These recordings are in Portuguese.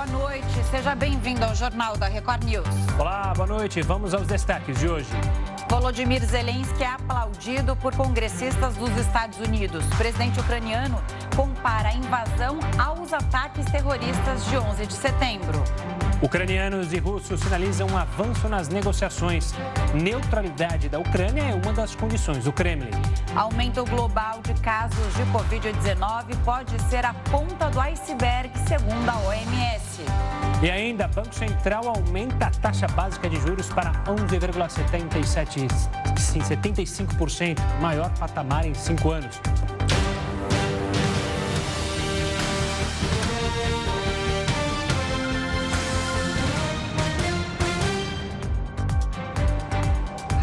boa noite. Seja bem-vindo ao Jornal da Record News. Olá, boa noite. Vamos aos destaques de hoje. Volodymyr Zelensky é aplaudido por congressistas dos Estados Unidos. O presidente ucraniano compara a invasão aos ataques terroristas de 11 de setembro. Ucranianos e russos sinalizam um avanço nas negociações. Neutralidade da Ucrânia é uma das condições do Kremlin. Aumento global de casos de Covid-19 pode ser a ponta do iceberg, segundo a OMS. E ainda, Banco Central aumenta a taxa básica de juros para 11,75%, maior patamar em cinco anos.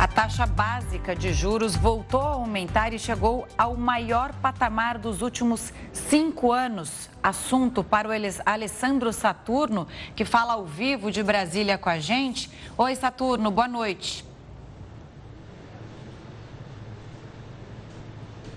Taxa básica de juros voltou a aumentar e chegou ao maior patamar dos últimos cinco anos. Assunto para o Alessandro Saturno, que fala ao vivo de Brasília com a gente. Oi, Saturno, boa noite.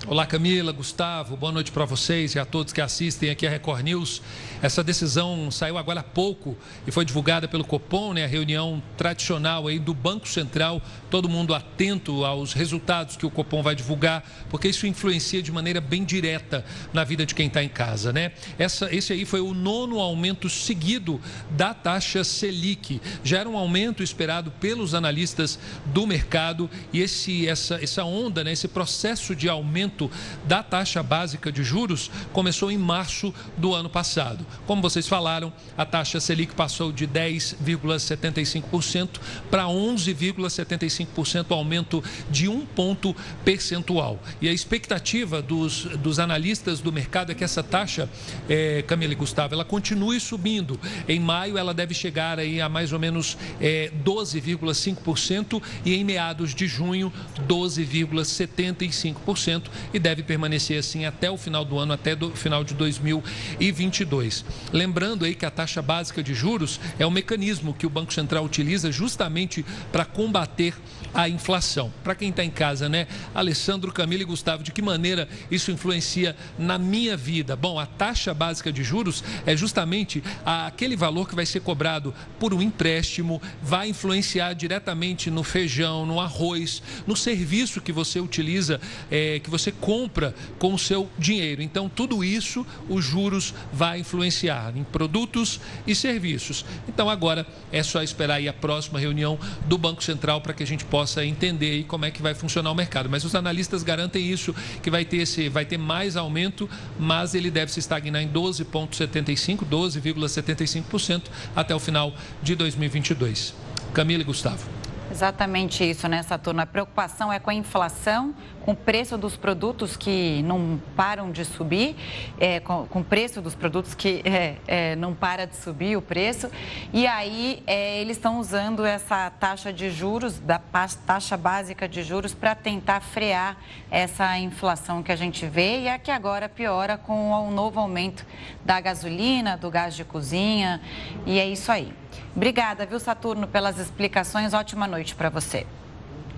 Olá, Camila, Gustavo, boa noite para vocês e a todos que assistem aqui a Record News. Essa decisão saiu agora há pouco e foi divulgada pelo Copom, né, a reunião tradicional aí do Banco Central. Todo mundo atento aos resultados que o Copom vai divulgar, porque isso influencia de maneira bem direta na vida de quem está em casa, né? Essa, esse aí foi o nono aumento seguido da taxa Selic. Já era um aumento esperado pelos analistas do mercado e esse, essa, essa onda, né, esse processo de aumento da taxa básica de juros começou em março do ano passado. Como vocês falaram, a taxa Selic passou de 10,75% para 11,75%, aumento de um ponto percentual. E a expectativa dos, dos analistas do mercado é que essa taxa, é, Camila e Gustavo, ela continue subindo. Em maio, ela deve chegar aí a mais ou menos é, 12,5% e em meados de junho, 12,75% e deve permanecer assim até o final do ano, até o final de 2022. Lembrando aí que a taxa básica de juros é um mecanismo que o Banco Central utiliza justamente para combater a inflação. Para quem está em casa, né? Alessandro, Camila e Gustavo, de que maneira isso influencia na minha vida? Bom, a taxa básica de juros é justamente aquele valor que vai ser cobrado por um empréstimo, vai influenciar diretamente no feijão, no arroz, no serviço que você utiliza, é, que você compra com o seu dinheiro. Então, tudo isso, os juros vai influenciar em produtos e serviços. Então, agora é só esperar aí a próxima reunião do Banco Central para que a gente possa possa entender aí como é que vai funcionar o mercado. Mas os analistas garantem isso, que vai ter, esse, vai ter mais aumento, mas ele deve se estagnar em 12,75%, 12,75% até o final de 2022. Camila e Gustavo. Exatamente isso, né, Saturno? A preocupação é com a inflação, com o preço dos produtos que não param de subir, é, com, o preço dos produtos que é, é, não para de subir o preço. E aí é, eles estão usando essa taxa de juros, da taxa básica de juros, para tentar frear essa inflação que a gente vê e é que agora piora com o novo aumento da gasolina, do gás de cozinha. E é isso aí. Obrigada, viu, Saturno, pelas explicações. Ótima noite para você.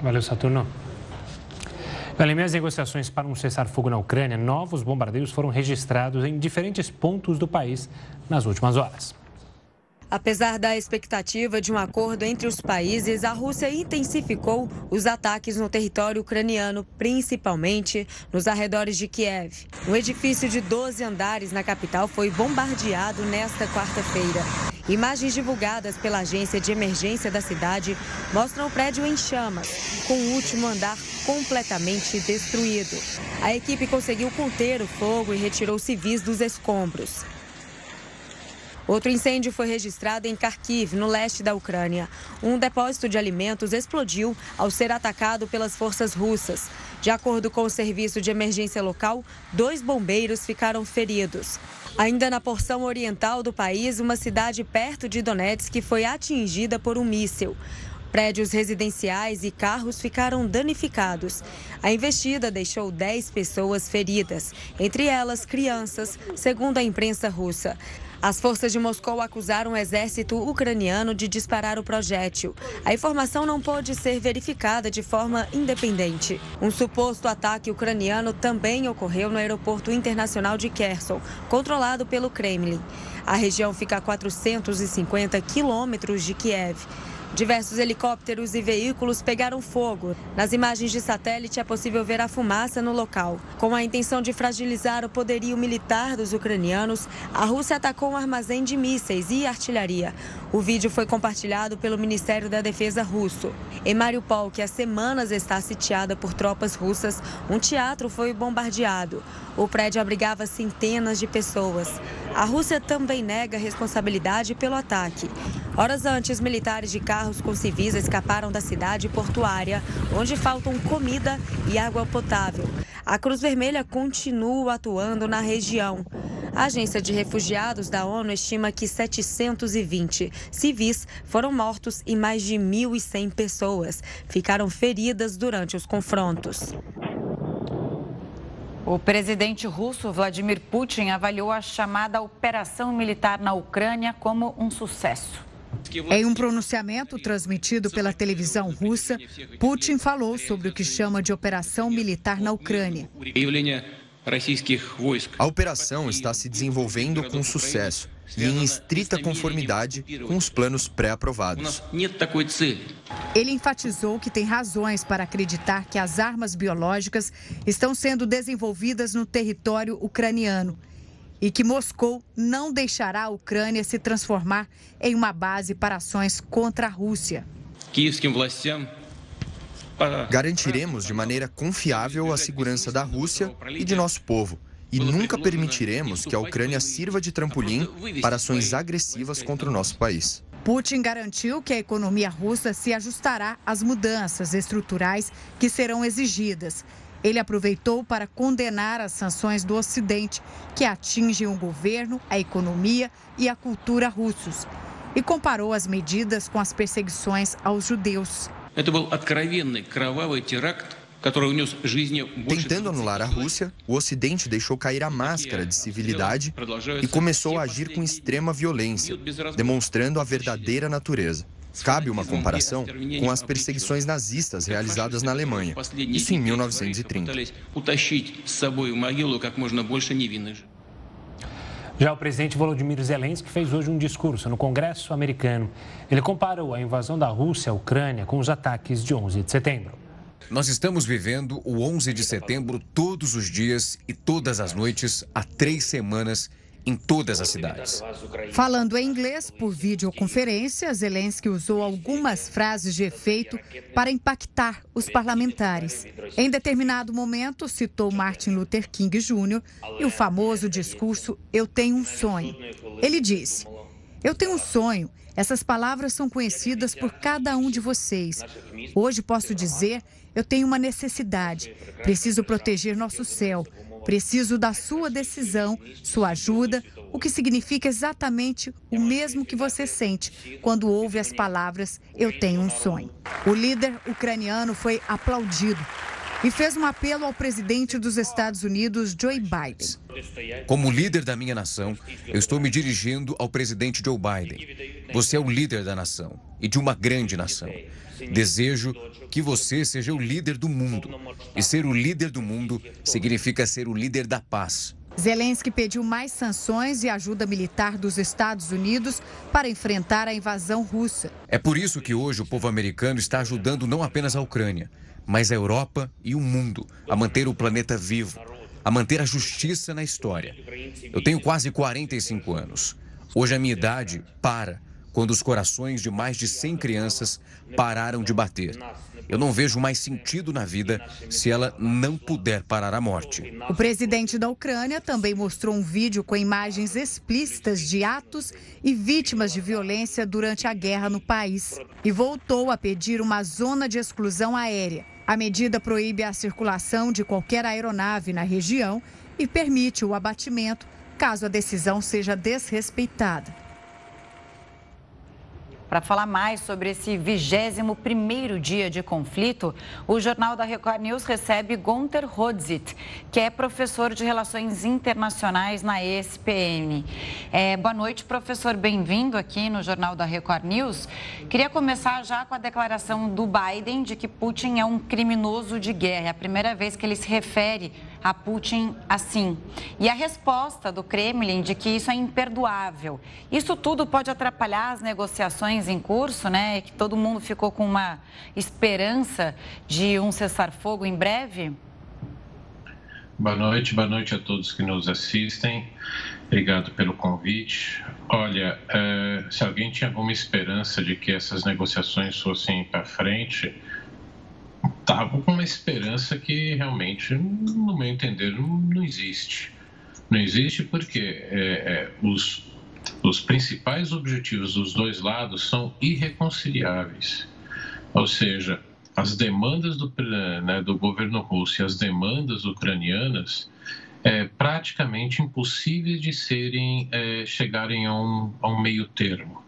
Valeu, Saturno. Meio às negociações para um cessar-fogo na Ucrânia, novos bombardeios foram registrados em diferentes pontos do país nas últimas horas. Apesar da expectativa de um acordo entre os países, a Rússia intensificou os ataques no território ucraniano, principalmente nos arredores de Kiev. Um edifício de 12 andares na capital foi bombardeado nesta quarta-feira. Imagens divulgadas pela agência de emergência da cidade mostram o prédio em chamas, com o último andar completamente destruído. A equipe conseguiu conter o fogo e retirou civis dos escombros. Outro incêndio foi registrado em Kharkiv, no leste da Ucrânia. Um depósito de alimentos explodiu ao ser atacado pelas forças russas. De acordo com o serviço de emergência local, dois bombeiros ficaram feridos. Ainda na porção oriental do país, uma cidade perto de Donetsk foi atingida por um míssil. Prédios residenciais e carros ficaram danificados. A investida deixou 10 pessoas feridas, entre elas crianças, segundo a imprensa russa. As forças de Moscou acusaram o exército ucraniano de disparar o projétil. A informação não pode ser verificada de forma independente. Um suposto ataque ucraniano também ocorreu no aeroporto internacional de Kherson, controlado pelo Kremlin. A região fica a 450 quilômetros de Kiev. Diversos helicópteros e veículos pegaram fogo. Nas imagens de satélite é possível ver a fumaça no local. Com a intenção de fragilizar o poderio militar dos ucranianos, a Rússia atacou um armazém de mísseis e artilharia. O vídeo foi compartilhado pelo Ministério da Defesa russo. Em Mariupol, que há semanas está sitiada por tropas russas, um teatro foi bombardeado. O prédio abrigava centenas de pessoas. A Rússia também nega responsabilidade pelo ataque. Horas antes, militares de carros com civis escaparam da cidade portuária, onde faltam comida e água potável. A Cruz Vermelha continua atuando na região. A Agência de Refugiados da ONU estima que 720 civis foram mortos e mais de 1.100 pessoas ficaram feridas durante os confrontos. O presidente russo Vladimir Putin avaliou a chamada operação militar na Ucrânia como um sucesso. Em um pronunciamento transmitido pela televisão russa, Putin falou sobre o que chama de operação militar na Ucrânia. A operação está se desenvolvendo com sucesso e em estrita conformidade com os planos pré-aprovados. Ele enfatizou que tem razões para acreditar que as armas biológicas estão sendo desenvolvidas no território ucraniano e que Moscou não deixará a Ucrânia se transformar em uma base para ações contra a Rússia. Garantiremos de maneira confiável a segurança da Rússia e de nosso povo. E nunca permitiremos que a Ucrânia sirva de trampolim para ações agressivas contra o nosso país. Putin garantiu que a economia russa se ajustará às mudanças estruturais que serão exigidas ele aproveitou para condenar as sanções do Ocidente, que atingem o governo, a economia e a cultura russos, e comparou as medidas com as perseguições aos judeus. Tentando anular a Rússia, o Ocidente deixou cair a máscara de civilidade e começou a agir com extrema violência, demonstrando a verdadeira natureza. Cabe uma comparação com as perseguições nazistas realizadas na Alemanha, isso em 1930. Já o presidente Volodymyr Zelensky fez hoje um discurso no Congresso americano. Ele comparou a invasão da Rússia à Ucrânia com os ataques de 11 de setembro. Nós estamos vivendo o 11 de setembro todos os dias e todas as noites há três semanas em todas as cidades. Falando em inglês por videoconferência, Zelensky usou algumas frases de efeito para impactar os parlamentares. Em determinado momento, citou Martin Luther King Jr. e o famoso discurso Eu tenho um sonho. Ele disse: Eu tenho um sonho. Essas palavras são conhecidas por cada um de vocês. Hoje posso dizer: eu tenho uma necessidade. Preciso proteger nosso céu. Preciso da sua decisão, sua ajuda, o que significa exatamente o mesmo que você sente quando ouve as palavras Eu tenho um sonho. O líder ucraniano foi aplaudido e fez um apelo ao presidente dos Estados Unidos, Joe Biden. Como líder da minha nação, eu estou me dirigindo ao presidente Joe Biden. Você é o líder da nação e de uma grande nação. Desejo que você seja o líder do mundo. E ser o líder do mundo significa ser o líder da paz. Zelensky pediu mais sanções e ajuda militar dos Estados Unidos para enfrentar a invasão russa. É por isso que hoje o povo americano está ajudando não apenas a Ucrânia, mas a Europa e o mundo a manter o planeta vivo, a manter a justiça na história. Eu tenho quase 45 anos. Hoje a minha idade para quando os corações de mais de 100 crianças pararam de bater. Eu não vejo mais sentido na vida se ela não puder parar a morte. O presidente da Ucrânia também mostrou um vídeo com imagens explícitas de atos e vítimas de violência durante a guerra no país e voltou a pedir uma zona de exclusão aérea. A medida proíbe a circulação de qualquer aeronave na região e permite o abatimento caso a decisão seja desrespeitada. Para falar mais sobre esse 21º dia de conflito, o Jornal da Record News recebe Gunter Hodzit, que é professor de Relações Internacionais na ESPM. É, boa noite, professor. Bem-vindo aqui no Jornal da Record News. Queria começar já com a declaração do Biden de que Putin é um criminoso de guerra. É a primeira vez que ele se refere a Putin assim. E a resposta do Kremlin de que isso é imperdoável. Isso tudo pode atrapalhar as negociações em curso, né? Que todo mundo ficou com uma esperança de um cessar-fogo em breve? Boa noite, boa noite a todos que nos assistem. Obrigado pelo convite. Olha, é, se alguém tinha alguma esperança de que essas negociações fossem para frente, estava com uma esperança que realmente, no meu entender, não, não existe. Não existe porque é, é, os, os principais objetivos dos dois lados são irreconciliáveis. Ou seja, as demandas do, né, do governo russo e as demandas ucranianas é praticamente impossíveis de serem é, chegarem a um, a um meio termo,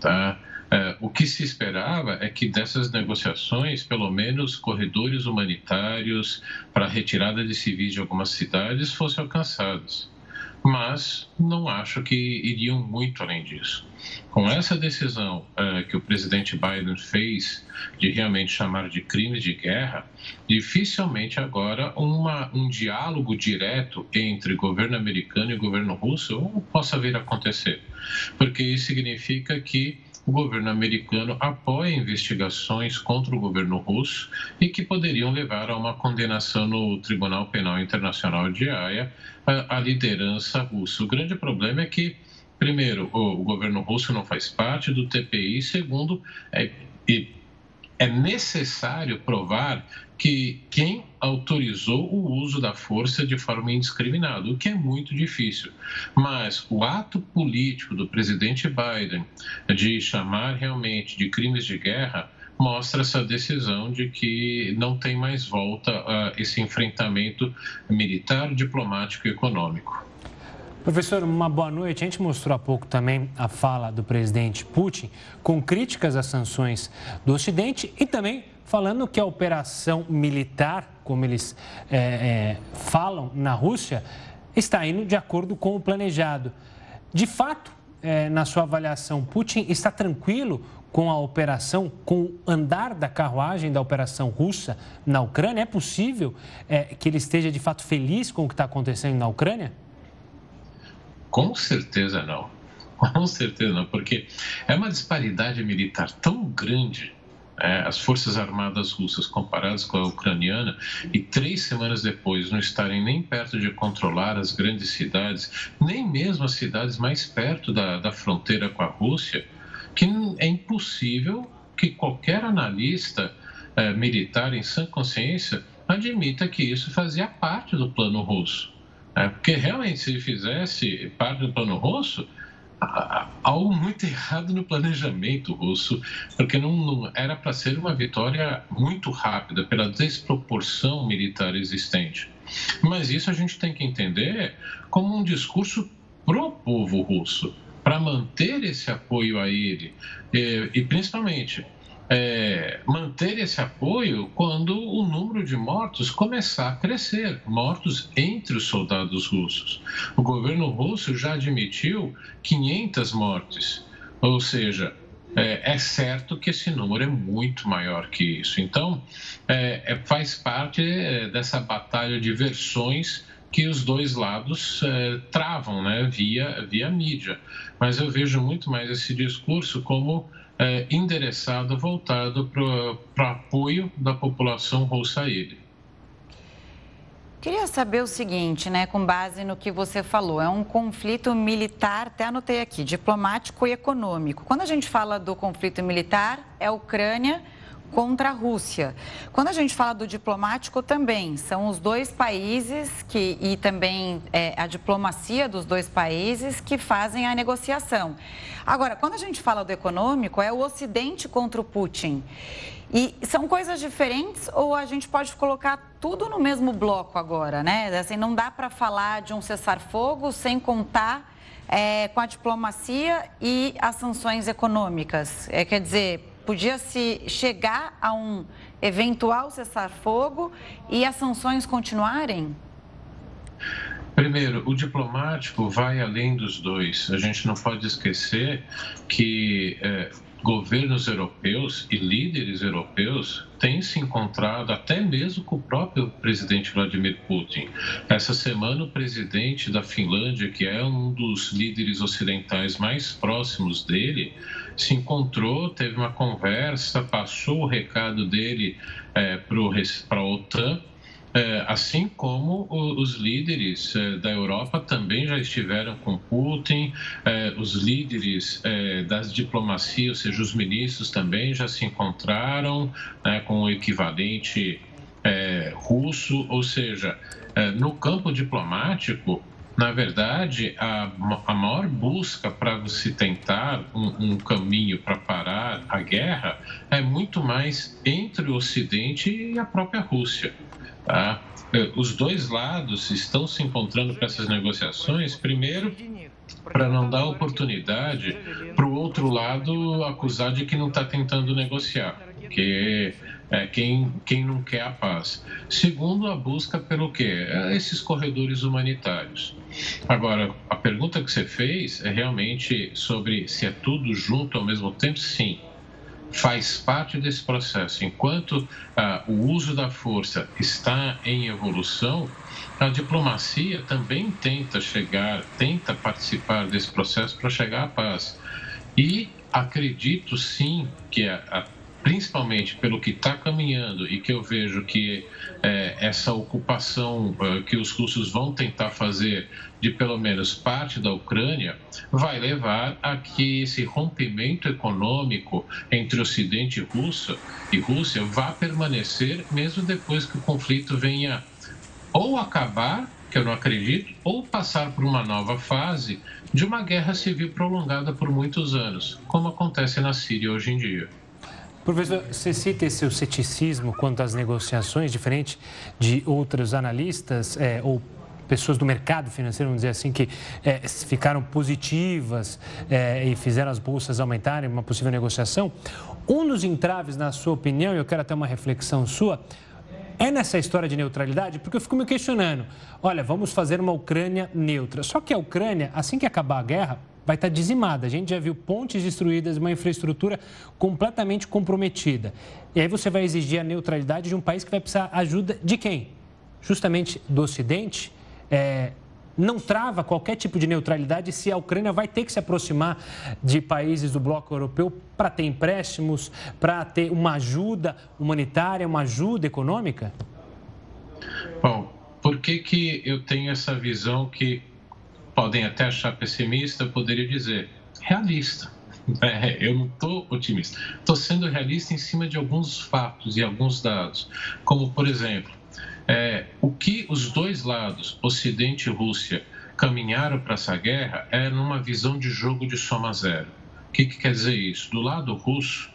tá? É, o que se esperava é que dessas negociações, pelo menos corredores humanitários para retirada de civis de algumas cidades fossem alcançados. Mas não acho que iriam muito além disso. Com essa decisão é, que o presidente Biden fez de realmente chamar de crimes de guerra, dificilmente agora uma, um diálogo direto entre governo americano e governo russo possa vir a acontecer. Porque isso significa que o governo americano apoia investigações contra o governo russo e que poderiam levar a uma condenação no Tribunal Penal Internacional de Haia à liderança russa. O grande problema é que, primeiro, o governo russo não faz parte do TPI, segundo, é, é necessário provar que quem autorizou o uso da força de forma indiscriminada, o que é muito difícil. Mas o ato político do presidente Biden de chamar realmente de crimes de guerra mostra essa decisão de que não tem mais volta a esse enfrentamento militar, diplomático e econômico. Professor, uma boa noite. A gente mostrou há pouco também a fala do presidente Putin com críticas às sanções do Ocidente e também falando que a operação militar, como eles é, é, falam na Rússia, está indo de acordo com o planejado. De fato, é, na sua avaliação, Putin está tranquilo com a operação, com o andar da carruagem da operação russa na Ucrânia? É possível é, que ele esteja de fato feliz com o que está acontecendo na Ucrânia? Com certeza não. Com certeza não, porque é uma disparidade militar tão grande é, as forças armadas russas comparadas com a ucraniana e três semanas depois não estarem nem perto de controlar as grandes cidades, nem mesmo as cidades mais perto da, da fronteira com a Rússia, que é impossível que qualquer analista é, militar em sã consciência admita que isso fazia parte do plano russo. É, porque realmente, se fizesse parte do plano russo, algo muito errado no planejamento russo, porque não, não era para ser uma vitória muito rápida pela desproporção militar existente. Mas isso a gente tem que entender como um discurso pro povo russo, para manter esse apoio a ele e, e principalmente é, manter esse apoio quando o número de mortos começar a crescer mortos entre os soldados russos. O governo russo já admitiu 500 mortes, ou seja, é, é, certo que esse número é muito maior que isso. Então, é, é, faz parte é, dessa batalha de versões que os dois lados é, travam né, via, via mídia. Mas eu vejo muito mais esse discurso como é, endereçado, voltado para apoio da população russa a ele. Queria saber o seguinte, né, com base no que você falou, é um conflito militar, até anotei aqui, diplomático e econômico. Quando a gente fala do conflito militar, é a Ucrânia contra a Rússia. Quando a gente fala do diplomático também, são os dois países que, e também é, a diplomacia dos dois países que fazem a negociação. Agora, quando a gente fala do econômico, é o Ocidente contra o Putin. E são coisas diferentes ou a gente pode colocar tudo no mesmo bloco agora, né? Assim, não dá para falar de um cessar-fogo sem contar é, com a diplomacia e as sanções econômicas? É, quer dizer, podia-se chegar a um eventual cessar-fogo e as sanções continuarem? Primeiro, o diplomático vai além dos dois. A gente não pode esquecer que é, governos europeus e líderes europeus têm se encontrado até mesmo com o próprio presidente Vladimir Putin. Essa semana, o presidente da Finlândia, que é um dos líderes ocidentais mais próximos dele, se encontrou, teve uma conversa, passou o recado dele é, para a OTAN é, assim como os líderes é, da Europa também já estiveram com Putin, é, os líderes é, das diplomacias, ou seja, os ministros também já se encontraram né, com o equivalente é, russo, ou seja, é, no campo diplomático, na verdade, a, a maior busca para se tentar um, um caminho para parar a guerra é muito mais entre o Ocidente e a própria Rússia. Tá? É, os dois lados estão se encontrando para essas negociações, primeiro, para não dar oportunidade para o outro lado acusar de que não está tentando negociar, que é quem, quem não quer a paz. Segundo, a busca pelo quê? É esses corredores humanitários. Agora, a pergunta que você fez é realmente sobre se é tudo junto ao mesmo tempo? Sim faz parte desse processo. Enquanto ah, o uso da força está em evolução, a diplomacia também tenta chegar, tenta participar desse processo para chegar à paz. E acredito sim que a, a principalmente pelo que está caminhando e que eu vejo que é, essa ocupação é, que os russos vão tentar fazer de pelo menos parte da Ucrânia vai levar a que esse rompimento econômico entre Ocidente e Rússia e Rússia vá permanecer mesmo depois que o conflito venha ou acabar que eu não acredito, ou passar por uma nova fase de uma guerra civil prolongada por muitos anos, como acontece na Síria hoje em dia. Professor, você cita esse seu ceticismo quanto às negociações, diferente de outros analistas é, ou pessoas do mercado financeiro, vamos dizer assim, que é, ficaram positivas é, e fizeram as bolsas aumentarem, uma possível negociação. Um dos entraves, na sua opinião, e eu quero até uma reflexão sua, é nessa história de neutralidade? Porque eu fico me questionando. Olha, vamos fazer uma Ucrânia neutra. Só que a Ucrânia, assim que acabar a guerra, vai estar dizimada. A gente já viu pontes destruídas, uma infraestrutura completamente comprometida. E aí você vai exigir a neutralidade de um país que vai precisar ajuda de quem? Justamente do Ocidente. É, não trava qualquer tipo de neutralidade se a Ucrânia vai ter que se aproximar de países do bloco europeu para ter empréstimos, para ter uma ajuda humanitária, uma ajuda econômica? Bom, por que, que eu tenho essa visão que podem até achar pessimista, poderia dizer realista. É, eu não estou otimista. Estou sendo realista em cima de alguns fatos e alguns dados. Como, por exemplo, é, o que os dois lados, Ocidente e Rússia, caminharam para essa guerra é numa visão de jogo de soma zero. O que, que quer dizer isso? Do lado russo,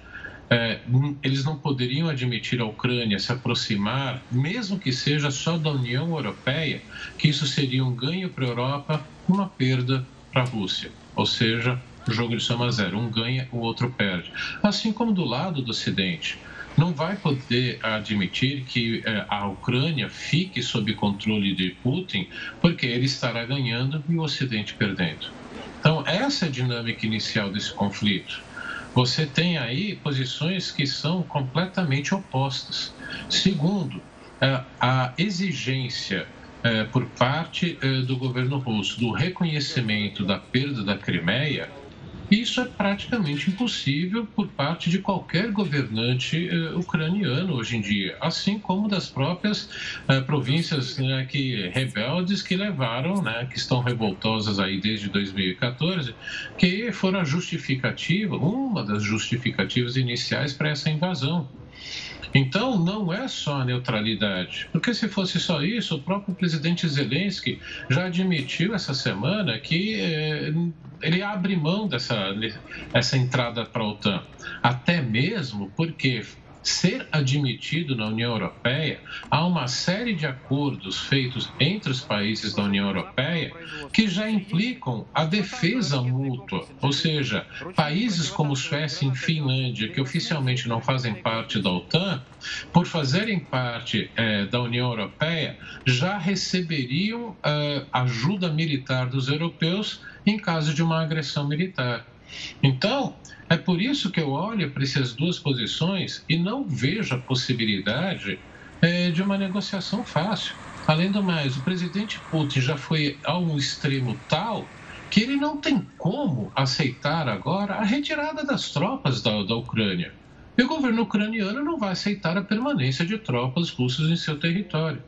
é, eles não poderiam admitir a Ucrânia se aproximar, mesmo que seja só da União Europeia, que isso seria um ganho para a Europa, uma perda para a Rússia. Ou seja, jogo de soma zero, um ganha, o outro perde. Assim como do lado do Ocidente. Não vai poder admitir que é, a Ucrânia fique sob controle de Putin, porque ele estará ganhando e o Ocidente perdendo. Então, essa é a dinâmica inicial desse conflito você tem aí posições que são completamente opostas. Segundo, é, a exigência é, por parte é, do governo russo do reconhecimento da perda da Crimeia isso é praticamente impossível por parte de qualquer governante eh, ucraniano hoje em dia, assim como das próprias eh, províncias né, que rebeldes que levaram, né, que estão revoltosas aí desde 2014, que foram a justificativa, uma das justificativas iniciais para essa invasão. Então, não é só a neutralidade, porque se fosse só isso, o próprio presidente Zelensky já admitiu essa semana que eh, ele abre mão dessa essa entrada para a OTAN, até mesmo porque ser admitido na União Europeia, há uma série de acordos feitos entre os países da União Europeia que já implicam a defesa mútua, ou seja, países como Suécia e Finlândia, que oficialmente não fazem parte da OTAN, por fazerem parte eh, da União Europeia, já receberiam eh, ajuda militar dos europeus em caso de uma agressão militar. Então, é por isso que eu olho para essas duas posições e não vejo a possibilidade é, de uma negociação fácil. Além do mais, o presidente Putin já foi a um extremo tal que ele não tem como aceitar agora a retirada das tropas da, da Ucrânia. E o governo ucraniano não vai aceitar a permanência de tropas russas em seu território.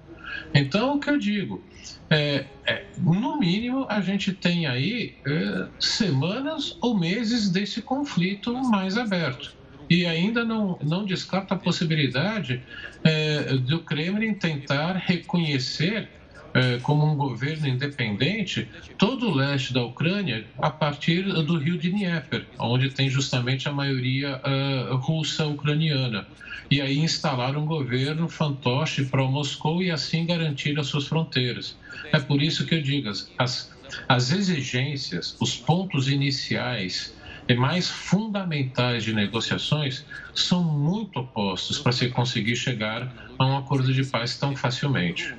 Então, o que eu digo? É, é, no mínimo, a gente tem aí é, semanas ou meses desse conflito mais aberto. E ainda não, não descarta a possibilidade é, do Kremlin tentar reconhecer é, como um governo independente todo o leste da Ucrânia a partir do rio de Dnieper, onde tem justamente a maioria uh, russa ucraniana. E aí instalar um governo fantoche para Moscou e assim garantir as suas fronteiras. É por isso que eu digo, as, as exigências, os pontos iniciais e mais fundamentais de negociações são muito opostos para se conseguir chegar a um acordo de paz tão facilmente.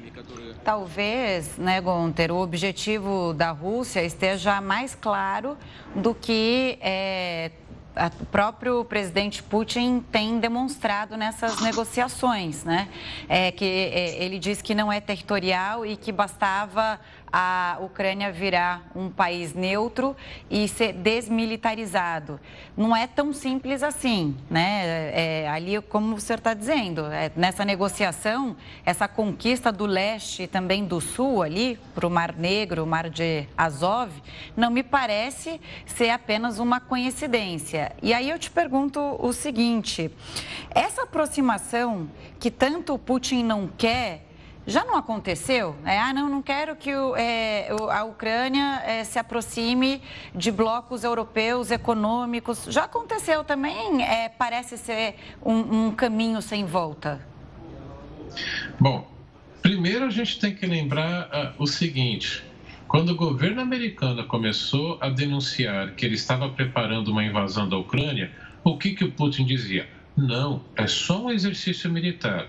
Talvez, né, Gonter, o objetivo da Rússia esteja mais claro do que é, o próprio presidente Putin tem demonstrado nessas negociações, né? É que é, ele diz que não é territorial e que bastava a Ucrânia virar um país neutro e ser desmilitarizado. Não é tão simples assim, né? É, ali, como o senhor está dizendo, é, nessa negociação, essa conquista do leste e também do sul ali, para o Mar Negro, o Mar de Azov, não me parece ser apenas uma coincidência. E aí eu te pergunto o seguinte: essa aproximação que tanto Putin não quer já não aconteceu? É, ah, não, não quero que o, é, a Ucrânia é, se aproxime de blocos europeus econômicos. Já aconteceu também? É, parece ser um, um caminho sem volta. Bom, primeiro a gente tem que lembrar uh, o seguinte: quando o governo americano começou a denunciar que ele estava preparando uma invasão da Ucrânia, o que, que o Putin dizia? Não, é só um exercício militar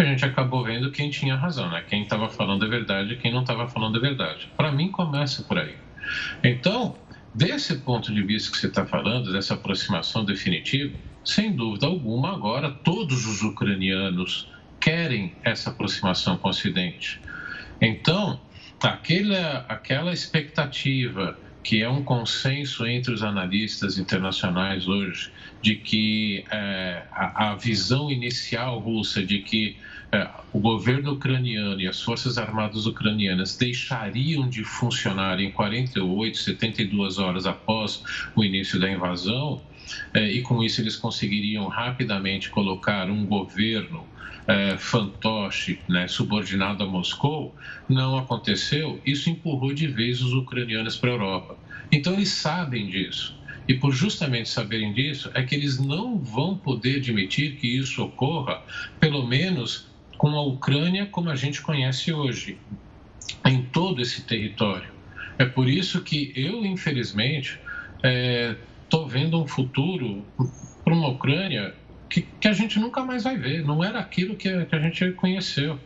a gente acabou vendo quem tinha razão, né? Quem estava falando a verdade e quem não estava falando a verdade. Para mim, começa por aí. Então, desse ponto de vista que você está falando, dessa aproximação definitiva, sem dúvida alguma, agora todos os ucranianos querem essa aproximação com o Ocidente. Então, aquela, aquela expectativa que é um consenso entre os analistas internacionais hoje, de que é, a, a, visão inicial russa de que é, o governo ucraniano e as forças armadas ucranianas deixariam de funcionar em 48, 72 horas após o início da invasão, é, e com isso eles conseguiriam rapidamente colocar um governo é, fantoche, né, subordinado a Moscou, não aconteceu. Isso empurrou de vez os ucranianos para a Europa. Então eles sabem disso. E por justamente saberem disso, é que eles não vão poder admitir que isso ocorra, pelo menos com a Ucrânia como a gente conhece hoje, em todo esse território. É por isso que eu, infelizmente, estou é, vendo um futuro para uma Ucrânia que, que, a gente nunca mais vai ver. Não era aquilo que, que a gente conheceu.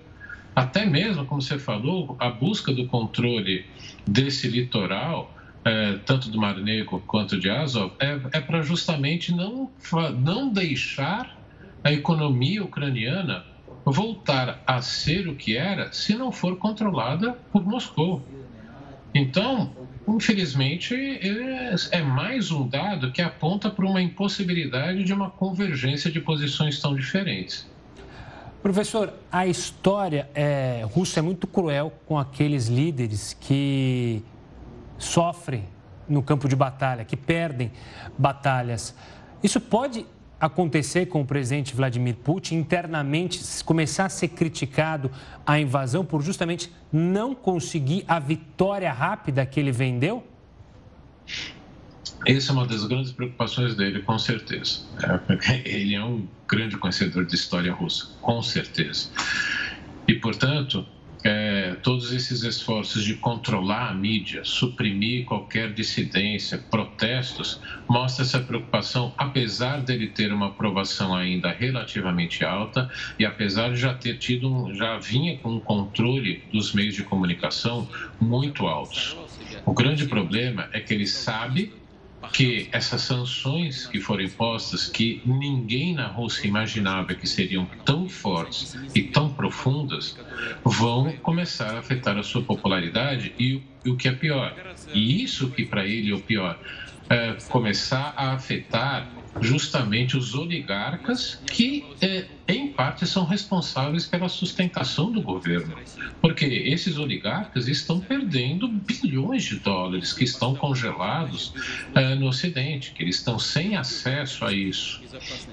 Até mesmo, como você falou, a busca do controle desse litoral, é, tanto do Mar Negro quanto de Azov, é, é para justamente não, não deixar a economia ucraniana voltar a ser o que era se não for controlada por Moscou. Então, infelizmente, é, mais um dado que aponta para uma impossibilidade de uma convergência de posições tão diferentes. Professor, a história é, russa é muito cruel com aqueles líderes que sofrem no campo de batalha, que perdem batalhas. Isso pode acontecer com o presidente Vladimir Putin, internamente começar a ser criticado a invasão por justamente não conseguir a vitória rápida que ele vendeu? essa é uma das grandes preocupações dele, com certeza. É, ele é um grande conhecedor de história russa, com certeza. E, portanto, é, todos esses esforços de controlar a mídia, suprimir qualquer dissidência, protestos, mostra essa preocupação, apesar dele ter uma aprovação ainda relativamente alta e apesar de já ter tido, um, já vinha com um controle dos meios de comunicação muito altos. O grande problema é que ele sabe que essas sanções que foram impostas, que ninguém na Rússia imaginava que seriam tão fortes e tão profundas, vão começar a afetar a sua popularidade e, o que é pior, e isso que para ele é o pior, é começar a afetar justamente os oligarcas que, é, em parte, são responsáveis pela sustentação do governo. Porque esses oligarcas estão perdendo bilhões de dólares que estão congelados é, no Ocidente, que eles estão sem acesso a isso.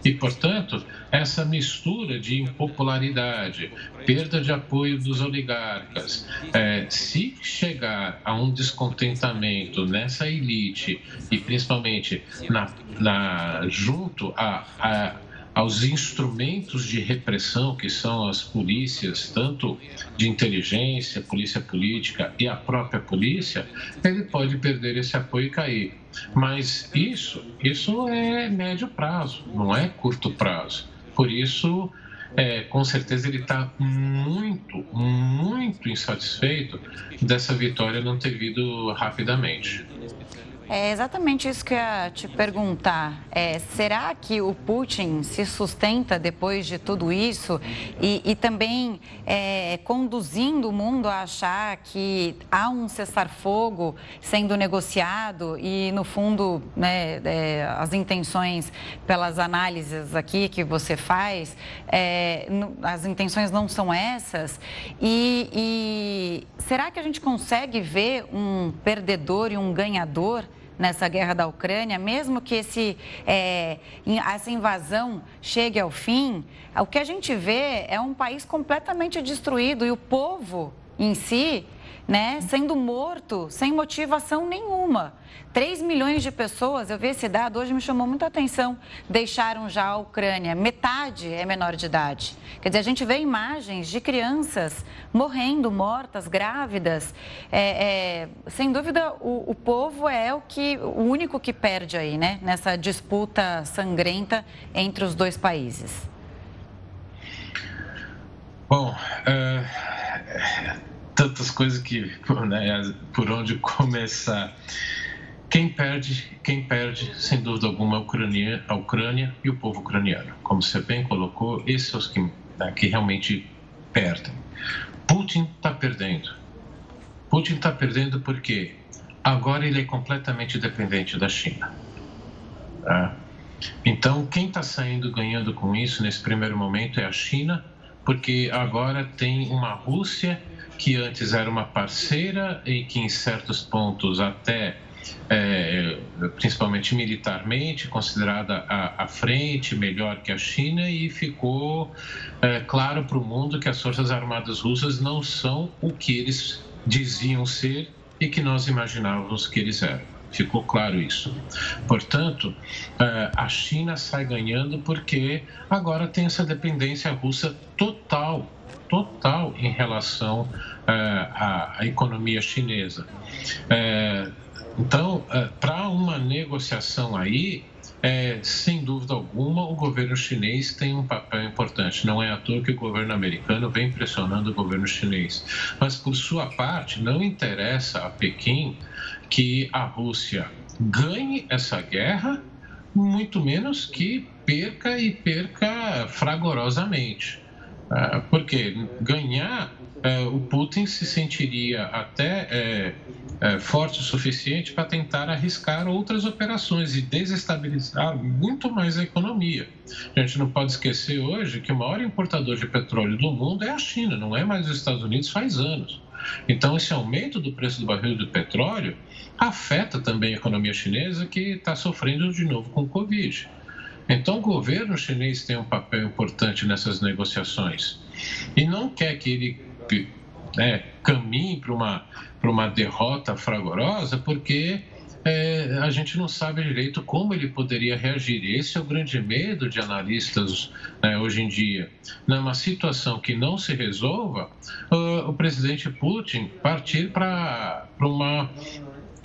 E, portanto, essa mistura de impopularidade, perda de apoio dos oligarcas, é, se chegar a um descontentamento nessa elite e principalmente na, na junto a, a aos instrumentos de repressão que são as polícias, tanto de inteligência, polícia política e a própria polícia, ele pode perder esse apoio e cair. Mas isso, isso é médio prazo, não é curto prazo. Por isso, é, com certeza ele está muito, muito insatisfeito dessa vitória não ter vindo rapidamente. É exatamente isso que eu ia te perguntar. É, será que o Putin se sustenta depois de tudo isso e, e também é, conduzindo o mundo a achar que há um cessar-fogo sendo negociado e, no fundo, né, é, as intenções, pelas análises aqui que você faz, é, as intenções não são essas? E, e será que a gente consegue ver um perdedor e um ganhador? Nessa guerra da Ucrânia, mesmo que esse, é, essa invasão chegue ao fim, o que a gente vê é um país completamente destruído e o povo em si né, sendo morto sem motivação nenhuma. 3 milhões de pessoas, eu vi esse dado, hoje me chamou muita atenção, deixaram já a Ucrânia. Metade é menor de idade. Quer dizer, a gente vê imagens de crianças morrendo, mortas, grávidas. É, é, sem dúvida, o, o, povo é o, que, o único que perde aí, né? Nessa disputa sangrenta entre os dois países. Bom, é, tantas coisas que né, por onde começar. Quem perde, quem perde, sem dúvida alguma, a Ucrânia, a Ucrânia e o povo ucraniano. Como você bem colocou, esses são os que, né, que realmente perdem. Putin está perdendo. Putin está perdendo porque agora ele é completamente dependente da China. Tá? Então, quem está saindo ganhando com isso nesse primeiro momento é a China, porque agora tem uma Rússia que antes era uma parceira e que em certos pontos até é, principalmente militarmente, considerada à, frente, melhor que a China, e ficou é, claro para o mundo que as Forças Armadas Russas não são o que eles diziam ser e que nós imaginávamos que eles eram. Ficou claro isso. Portanto, é, a China sai ganhando porque agora tem essa dependência russa total total em relação é, à, à, economia chinesa. É, então, é, para uma negociação aí, é, sem dúvida alguma, o governo chinês tem um papel importante. Não é à toa que o governo americano vem pressionando o governo chinês. Mas, por sua parte, não interessa a Pequim que a Rússia ganhe essa guerra, muito menos que perca e perca fragorosamente. Ah, porque ganhar, é, o Putin se sentiria até é, é, forte o suficiente para tentar arriscar outras operações e desestabilizar muito mais a economia. A gente não pode esquecer hoje que o maior importador de petróleo do mundo é a China, não é mais os Estados Unidos faz anos. Então, esse aumento do preço do barril do petróleo afeta também a economia chinesa, que está sofrendo de novo com o Covid. Então, o governo chinês tem um papel importante nessas negociações e não quer que ele né, caminhe para uma, uma derrota fragorosa, porque é, a gente não sabe direito como ele poderia reagir. Esse é o grande medo de analistas né, hoje em dia. Numa situação que não se resolva, uh, o presidente Putin partir para uma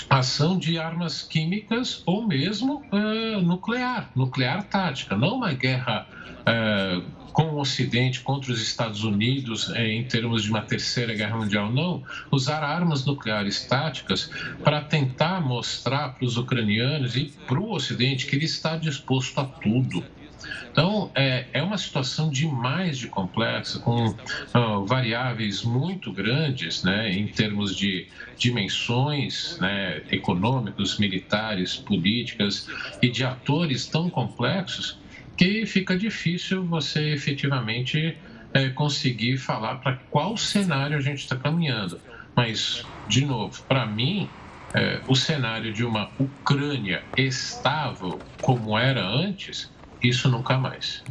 ação de armas químicas ou mesmo uh, nuclear, nuclear tática, não uma guerra uh, com o Ocidente contra os Estados Unidos uh, em termos de uma terceira guerra mundial, não, usar armas nucleares táticas para tentar mostrar para os ucranianos e para o Ocidente que ele está disposto a tudo então, é, é uma situação demais de complexa, com uh, variáveis muito grandes, né, em termos de dimensões né, econômicos, militares, políticas e de atores tão complexos que fica difícil você efetivamente é, conseguir falar para qual cenário a gente está caminhando. Mas, de novo, para mim, é, o cenário de uma Ucrânia estável como era antes isso nunca mais.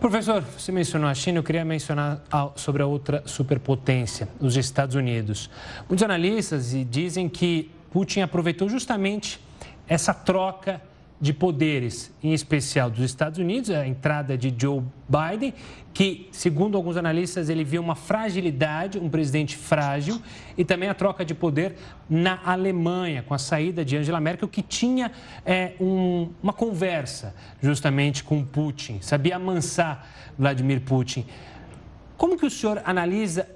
Professor, você mencionou a China, eu queria mencionar sobre a outra superpotência, os Estados Unidos. Muitos analistas dizem que Putin aproveitou justamente essa troca de poderes, em especial dos Estados Unidos, a entrada de Joe Biden, que, segundo alguns analistas, ele viu uma fragilidade, um presidente frágil, e também a troca de poder na Alemanha, com a saída de Angela Merkel, que tinha é, um, uma conversa justamente com Putin, sabia amansar Vladimir Putin. Como que o senhor analisa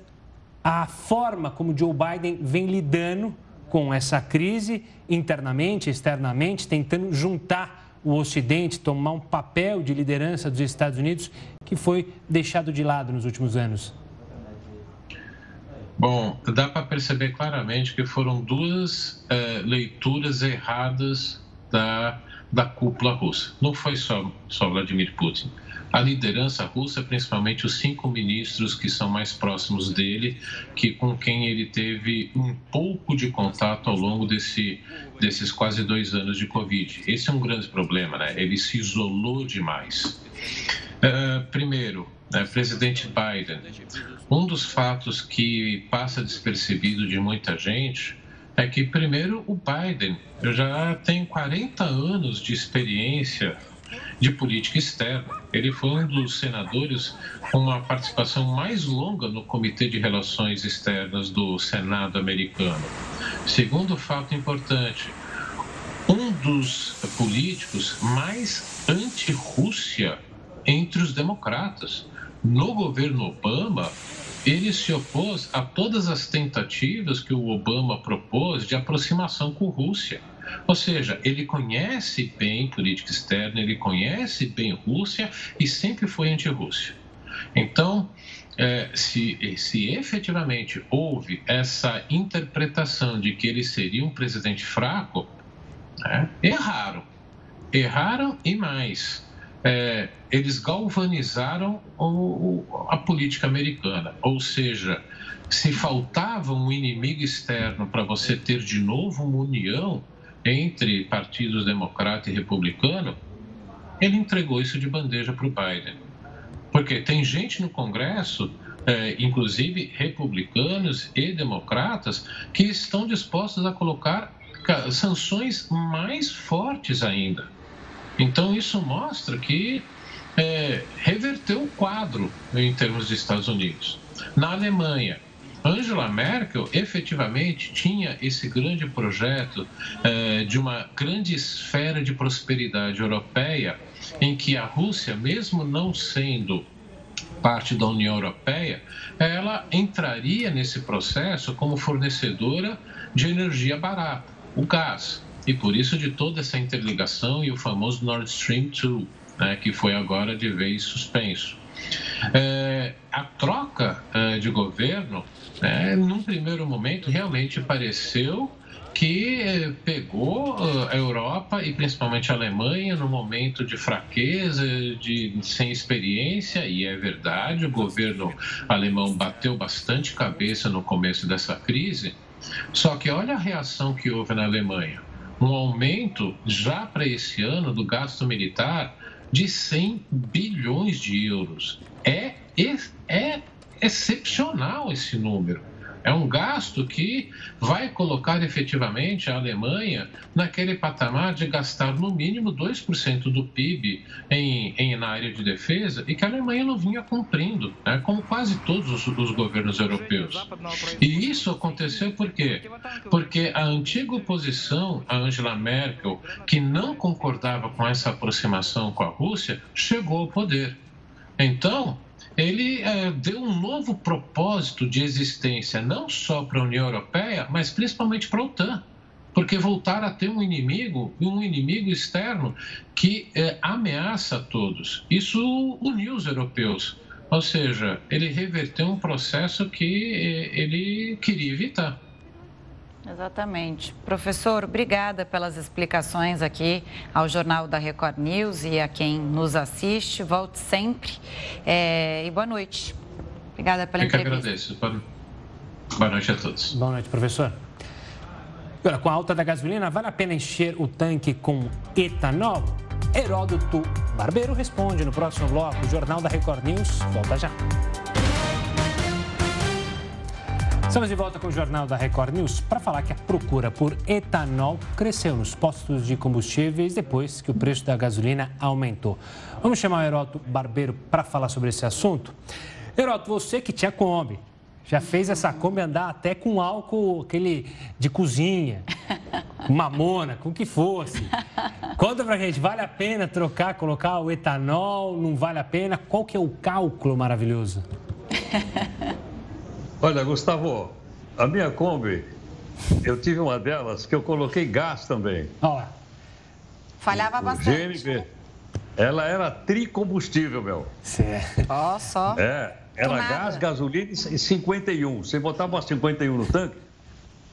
a forma como Joe Biden vem lidando com essa crise internamente, externamente, tentando juntar o Ocidente, tomar um papel de liderança dos Estados Unidos que foi deixado de lado nos últimos anos? Bom, dá para perceber claramente que foram duas é, leituras erradas da, da cúpula russa. Não foi só, só Vladimir Putin a liderança russa, principalmente os cinco ministros que são mais próximos dele, que com quem ele teve um pouco de contato ao longo desse, desses quase dois anos de Covid. Esse é um grande problema, né? Ele se isolou demais. Uh, primeiro, né, presidente Biden, um dos fatos que passa despercebido de muita gente é que, primeiro, o Biden já tem 40 anos de experiência de política externa. Ele foi um dos senadores com uma participação mais longa no Comitê de Relações Externas do Senado americano. Segundo fato importante, um dos políticos mais anti-Rússia entre os democratas. No governo Obama, ele se opôs a todas as tentativas que o Obama propôs de aproximação com a Rússia. Ou seja, ele conhece bem política externa, ele conhece bem Rússia e sempre foi anti-Rússia. Então, é, se, se efetivamente houve essa interpretação de que ele seria um presidente fraco, né, erraram. Erraram e mais. É, eles galvanizaram o, o, a política americana. Ou seja, se faltava um inimigo externo para você ter de novo uma união, entre partidos democrata e republicano, ele entregou isso de bandeja para o Biden. Porque tem gente no Congresso, é, inclusive republicanos e democratas, que estão dispostos a colocar sanções mais fortes ainda. Então, isso mostra que é, reverteu o quadro em termos de Estados Unidos. Na Alemanha, Angela Merkel efetivamente tinha esse grande projeto eh, de uma grande esfera de prosperidade europeia, em que a Rússia, mesmo não sendo parte da União Europeia, ela entraria nesse processo como fornecedora de energia barata, o gás. E por isso de toda essa interligação e o famoso Nord Stream 2, né, que foi agora de vez suspenso. É, a troca é, de governo, é, num primeiro momento, realmente pareceu que é, pegou é, a Europa e principalmente a Alemanha no momento de fraqueza, de sem experiência, e é verdade, o governo alemão bateu bastante cabeça no começo dessa crise. Só que olha a reação que houve na Alemanha. Um aumento já para esse ano do gasto militar de 100 bilhões de euros. É, é excepcional esse número. É um gasto que vai colocar efetivamente a Alemanha naquele patamar de gastar no mínimo 2% do PIB em, em, na área de defesa e que a Alemanha não vinha cumprindo, né? como quase todos os, os governos europeus. E isso aconteceu por quê? Porque a antiga oposição, a Angela Merkel, que não concordava com essa aproximação com a Rússia, chegou ao poder. Então, ele é, deu um novo propósito de existência, não só para a União Europeia, mas principalmente para a OTAN. Porque voltar a ter um inimigo, um inimigo externo que é, ameaça a todos. Isso uniu os europeus. Ou seja, ele reverteu um processo que é, ele queria evitar. Exatamente. Professor, obrigada pelas explicações aqui ao Jornal da Record News e a quem nos assiste. Volte sempre é, e boa noite. Obrigada pela Eu entrevista. Que agradeço. Boa noite a todos. Boa noite, professor. Agora, com a alta da gasolina, vale a pena encher o tanque com etanol? Heródoto Barbeiro responde no próximo bloco. O Jornal da Record News volta já. Estamos de volta com o Jornal da Record News para falar que a procura por etanol cresceu nos postos de combustíveis depois que o preço da gasolina aumentou. Vamos chamar o Heroto Barbeiro para falar sobre esse assunto. Heroto, você que tinha Kombi, já fez essa Kombi andar até com álcool aquele de cozinha, mamona, com o que fosse. Conta pra gente, vale a pena trocar, colocar o etanol? Não vale a pena? Qual que é o cálculo maravilhoso? Olha, Gustavo, a minha Kombi, eu tive uma delas que eu coloquei gás também. Ó. Falhava bastante. GNV. Ela era tricombustível, meu. Certo. Ó, só. É, era gás, gasolina e 51. Você botava 51 no tanque,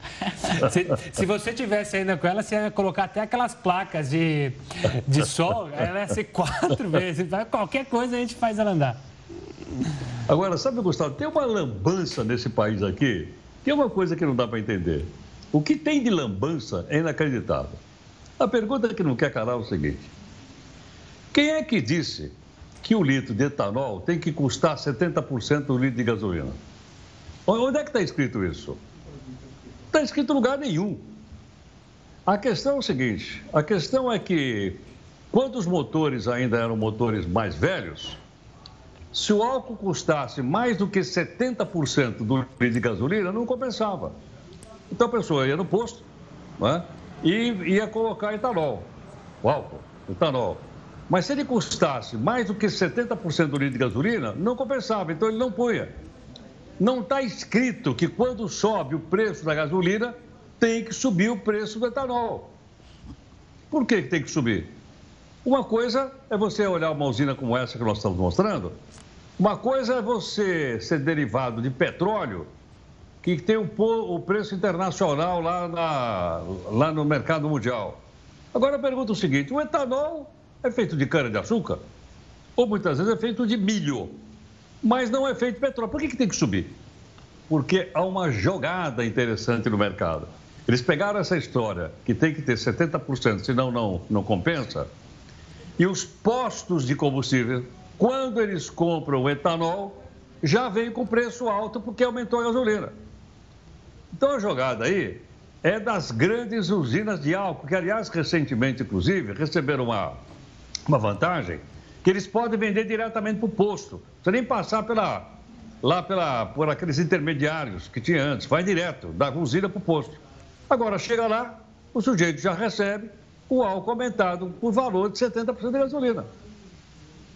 se, se, você tivesse ainda com ela, você ia colocar até aquelas placas de, de sol, ela ia ser quatro vezes. Qualquer coisa a gente faz ela andar. Agora, sabe, Gustavo, tem uma lambança nesse país aqui, é uma coisa que não dá para entender. O que tem de lambança é inacreditável. A pergunta que não quer calar é o seguinte: quem é que disse que o litro de etanol tem que custar 70% do litro de gasolina? Onde é que está escrito isso? Está escrito em lugar nenhum. A questão é o seguinte: a questão é que quando os motores ainda eram motores mais velhos, se o álcool custasse mais do que 70% do litro de gasolina, não compensava. Então a pessoa ia no posto né, e ia colocar etanol, o álcool, etanol. Mas se ele custasse mais do que 70% do litro de gasolina, não compensava, então ele não punha. Não está escrito que quando sobe o preço da gasolina, tem que subir o preço do etanol. Por que tem que subir? Uma coisa é você olhar uma usina como essa que nós estamos mostrando uma coisa é você ser derivado de petróleo, que tem o, o preço internacional lá, na, lá no mercado mundial. Agora eu pergunto o seguinte: o etanol é feito de cana-de-açúcar? Ou muitas vezes é feito de milho, mas não é feito de petróleo. Por que, que tem que subir? Porque há uma jogada interessante no mercado. Eles pegaram essa história, que tem que ter 70%, senão não, não compensa, e os postos de combustível quando eles compram o etanol, já vem com preço alto porque aumentou a gasolina. Então a jogada aí é das grandes usinas de álcool, que aliás recentemente, inclusive, receberam uma, uma vantagem que eles podem vender diretamente para o posto. Precisa nem passar pela, lá pela, por aqueles intermediários que tinha antes, vai direto, da usina para o posto. Agora chega lá, o sujeito já recebe o álcool aumentado por valor de 70% de gasolina.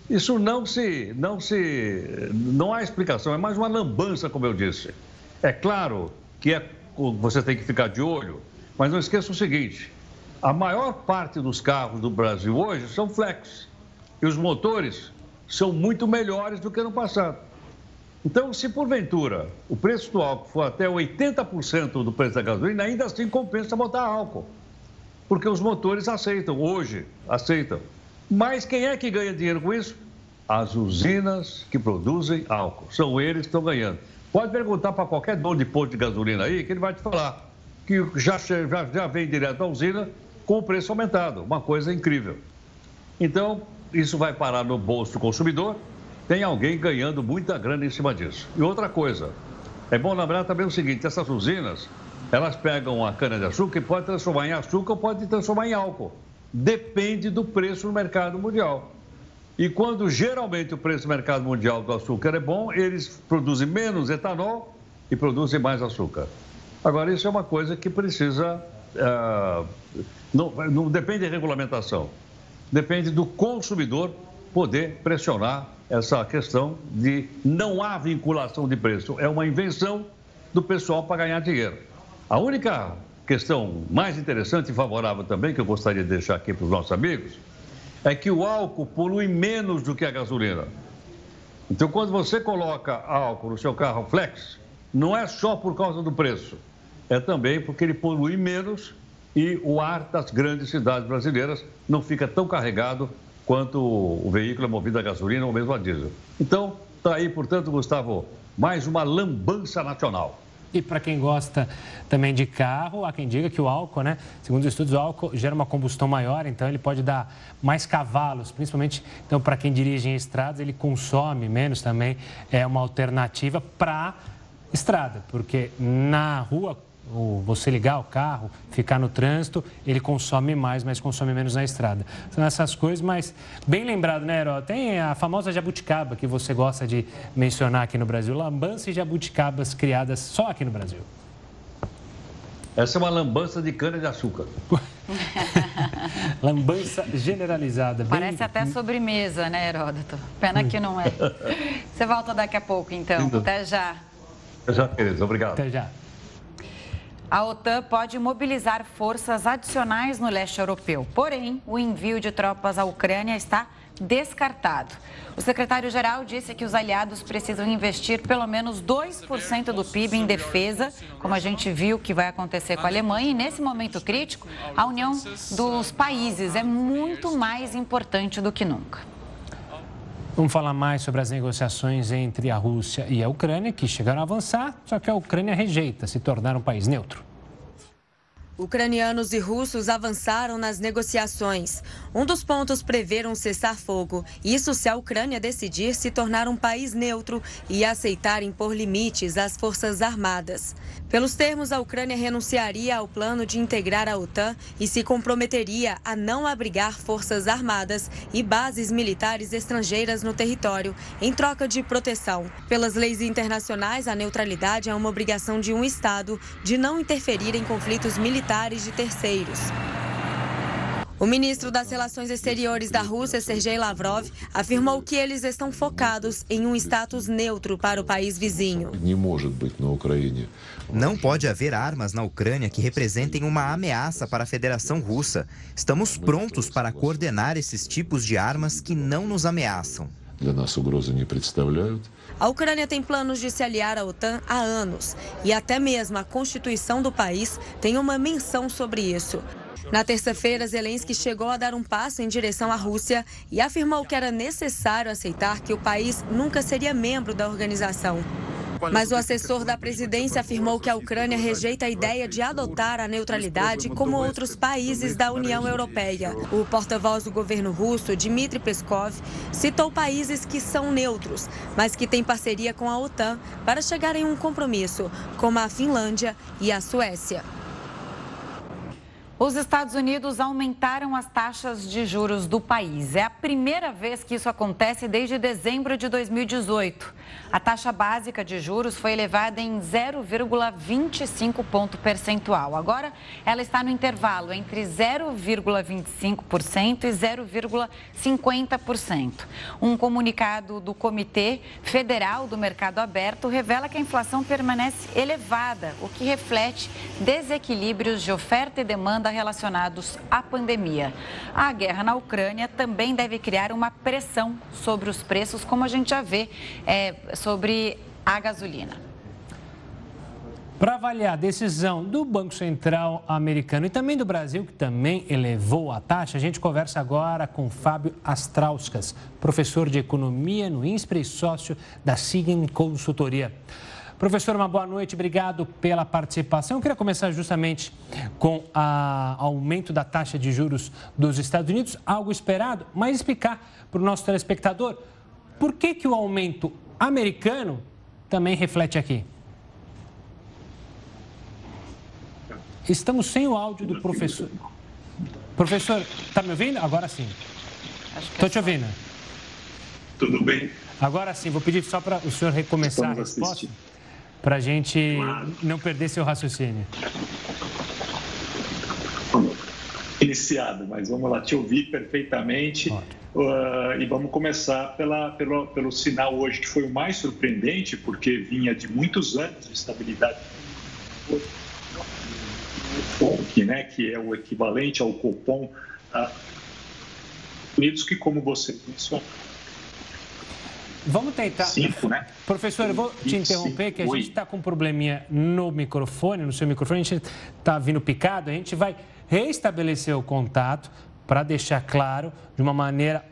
Isso não se, não se, não há explicação, é mais uma lambança, como eu disse. É claro que é, você tem que ficar de olho, mas não esqueça o seguinte: a maior parte dos carros do Brasil hoje são flex e os motores são muito melhores do que no passado. Então, se porventura o preço do álcool for até 80% do preço da gasolina, ainda assim compensa botar álcool. Porque os motores aceitam, hoje aceitam. Mas quem é que ganha dinheiro com isso? As usinas que produzem álcool. São eles que estão ganhando. Pode perguntar para qualquer dono de posto de gasolina aí, que ele vai te falar que já, já, já vem direto da usina com o preço aumentado. Uma coisa incrível. Então, isso vai parar no bolso do consumidor. Tem alguém ganhando muita grana em cima disso. E outra coisa, É bom lembrar também o seguinte, essas usinas, elas pegam a cana-de-açúcar e podem transformar em açúcar ou podem transformar em álcool. Depende do preço no mercado mundial. E quando geralmente o preço no mercado mundial do açúcar é bom, eles produzem menos etanol e produzem mais açúcar. Agora, isso é uma coisa que precisa. Uh, não, não depende de regulamentação, depende do consumidor poder pressionar essa questão de não há vinculação de preço. É uma invenção do pessoal para ganhar dinheiro. A única questão mais interessante e favorável também, que eu gostaria de deixar aqui para os nossos amigos, é que o álcool polui menos do que a gasolina. Então, quando você coloca álcool no seu carro flex, não é só por causa do preço, é também porque ele polui menos e o ar das grandes cidades brasileiras não fica tão carregado quanto o veículo é movido a gasolina ou mesmo a diesel. Então, está aí, portanto, Gustavo, mais uma lambança nacional. E para quem gosta também de carro, há quem diga que o álcool, né? Segundo os estudos, o álcool gera uma combustão maior, então ele pode dar mais cavalos, principalmente então para quem dirige em estradas, ele consome menos também, é uma alternativa para estrada, porque na rua o, você ligar o carro, ficar no trânsito, ele consome mais, mas consome menos na estrada. São essas coisas, mas bem lembrado, né, Herói? Tem a famosa jabuticaba que você gosta de mencionar aqui no Brasil. Lambança e jabuticabas criadas só aqui no Brasil. Essa é uma lambança de cana-de-açúcar. lambança generalizada. Bem... Parece até sobremesa, né, Heródoto? Pena que não é. Você volta daqui a pouco, então. Até já. Até já, Tereza. Obrigado. Até já. A OTAN pode mobilizar forças adicionais no leste europeu. Porém, o envio de tropas à Ucrânia está descartado. O secretário-geral disse que os aliados precisam investir pelo menos 2% do PIB em defesa, como a gente viu que vai acontecer com a Alemanha. E nesse momento crítico, a união dos países é muito mais importante do que nunca. Vamos falar mais sobre as negociações entre a Rússia e a Ucrânia, que chegaram a avançar, só que a Ucrânia rejeita se tornar um país neutro. Ucranianos e russos avançaram nas negociações. Um dos pontos prevê um cessar-fogo. Isso se a Ucrânia decidir se tornar um país neutro e aceitar impor limites às forças armadas. Pelos termos, a Ucrânia renunciaria ao plano de integrar a OTAN e se comprometeria a não abrigar forças armadas e bases militares estrangeiras no território, em troca de proteção. Pelas leis internacionais, a neutralidade é uma obrigação de um Estado de não interferir em conflitos militares de terceiros. O ministro das Relações Exteriores da Rússia, Sergei Lavrov, afirmou que eles estão focados em um status neutro para o país vizinho. Não pode haver armas na Ucrânia que representem uma ameaça para a Federação Russa. Estamos prontos para coordenar esses tipos de armas que não nos ameaçam. A Ucrânia tem planos de se aliar à OTAN há anos e até mesmo a Constituição do país tem uma menção sobre isso. Na terça-feira, Zelensky chegou a dar um passo em direção à Rússia e afirmou que era necessário aceitar que o país nunca seria membro da organização. Mas o assessor da presidência afirmou que a Ucrânia rejeita a ideia de adotar a neutralidade como outros países da União Europeia. O porta-voz do governo russo, Dmitry Peskov, citou países que são neutros, mas que têm parceria com a OTAN para chegar em um compromisso, como a Finlândia e a Suécia. Os Estados Unidos aumentaram as taxas de juros do país. É a primeira vez que isso acontece desde dezembro de 2018. A taxa básica de juros foi elevada em 0,25 ponto percentual. Agora, ela está no intervalo entre 0,25% e 0,50%. Um comunicado do Comitê Federal do Mercado Aberto revela que a inflação permanece elevada, o que reflete desequilíbrios de oferta e demanda relacionados à pandemia. A guerra na Ucrânia também deve criar uma pressão sobre os preços, como a gente já vê é, sobre a gasolina. Para avaliar a decisão do Banco Central americano e também do Brasil, que também elevou a taxa, a gente conversa agora com Fábio Astrauskas, professor de economia no INSPRE e sócio da Sign Consultoria. Professor, uma boa noite, obrigado pela participação. Eu queria começar justamente com o aumento da taxa de juros dos Estados Unidos, algo esperado, mas explicar para o nosso telespectador por que, que o aumento americano também reflete aqui. Estamos sem o áudio do professor. Professor, está me ouvindo? Agora sim. Estou te ouvindo. Tudo bem? Agora sim, vou pedir só para o senhor recomeçar Estamos a resposta. Assistindo para a gente não perder seu raciocínio. Iniciado, mas vamos lá, te ouvir perfeitamente. Uh, e vamos começar pela, pelo, pelo sinal hoje, que foi o mais surpreendente, porque vinha de muitos anos de estabilidade que, né, que é o equivalente ao Copom uh, Unidos, que como você mencionou, Vamos tentar. Cinco, né? Professor, eu vou te interromper, que a gente está com um probleminha no microfone, no seu microfone, a gente está vindo picado, a gente vai restabelecer o contato para deixar claro de uma maneira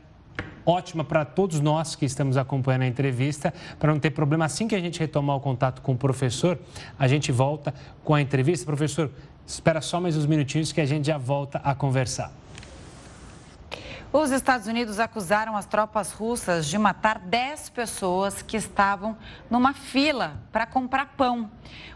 ótima para todos nós que estamos acompanhando a entrevista, para não ter problema. Assim que a gente retomar o contato com o professor, a gente volta com a entrevista. Professor, espera só mais uns minutinhos que a gente já volta a conversar. Os Estados Unidos acusaram as tropas russas de matar 10 pessoas que estavam numa fila para comprar pão.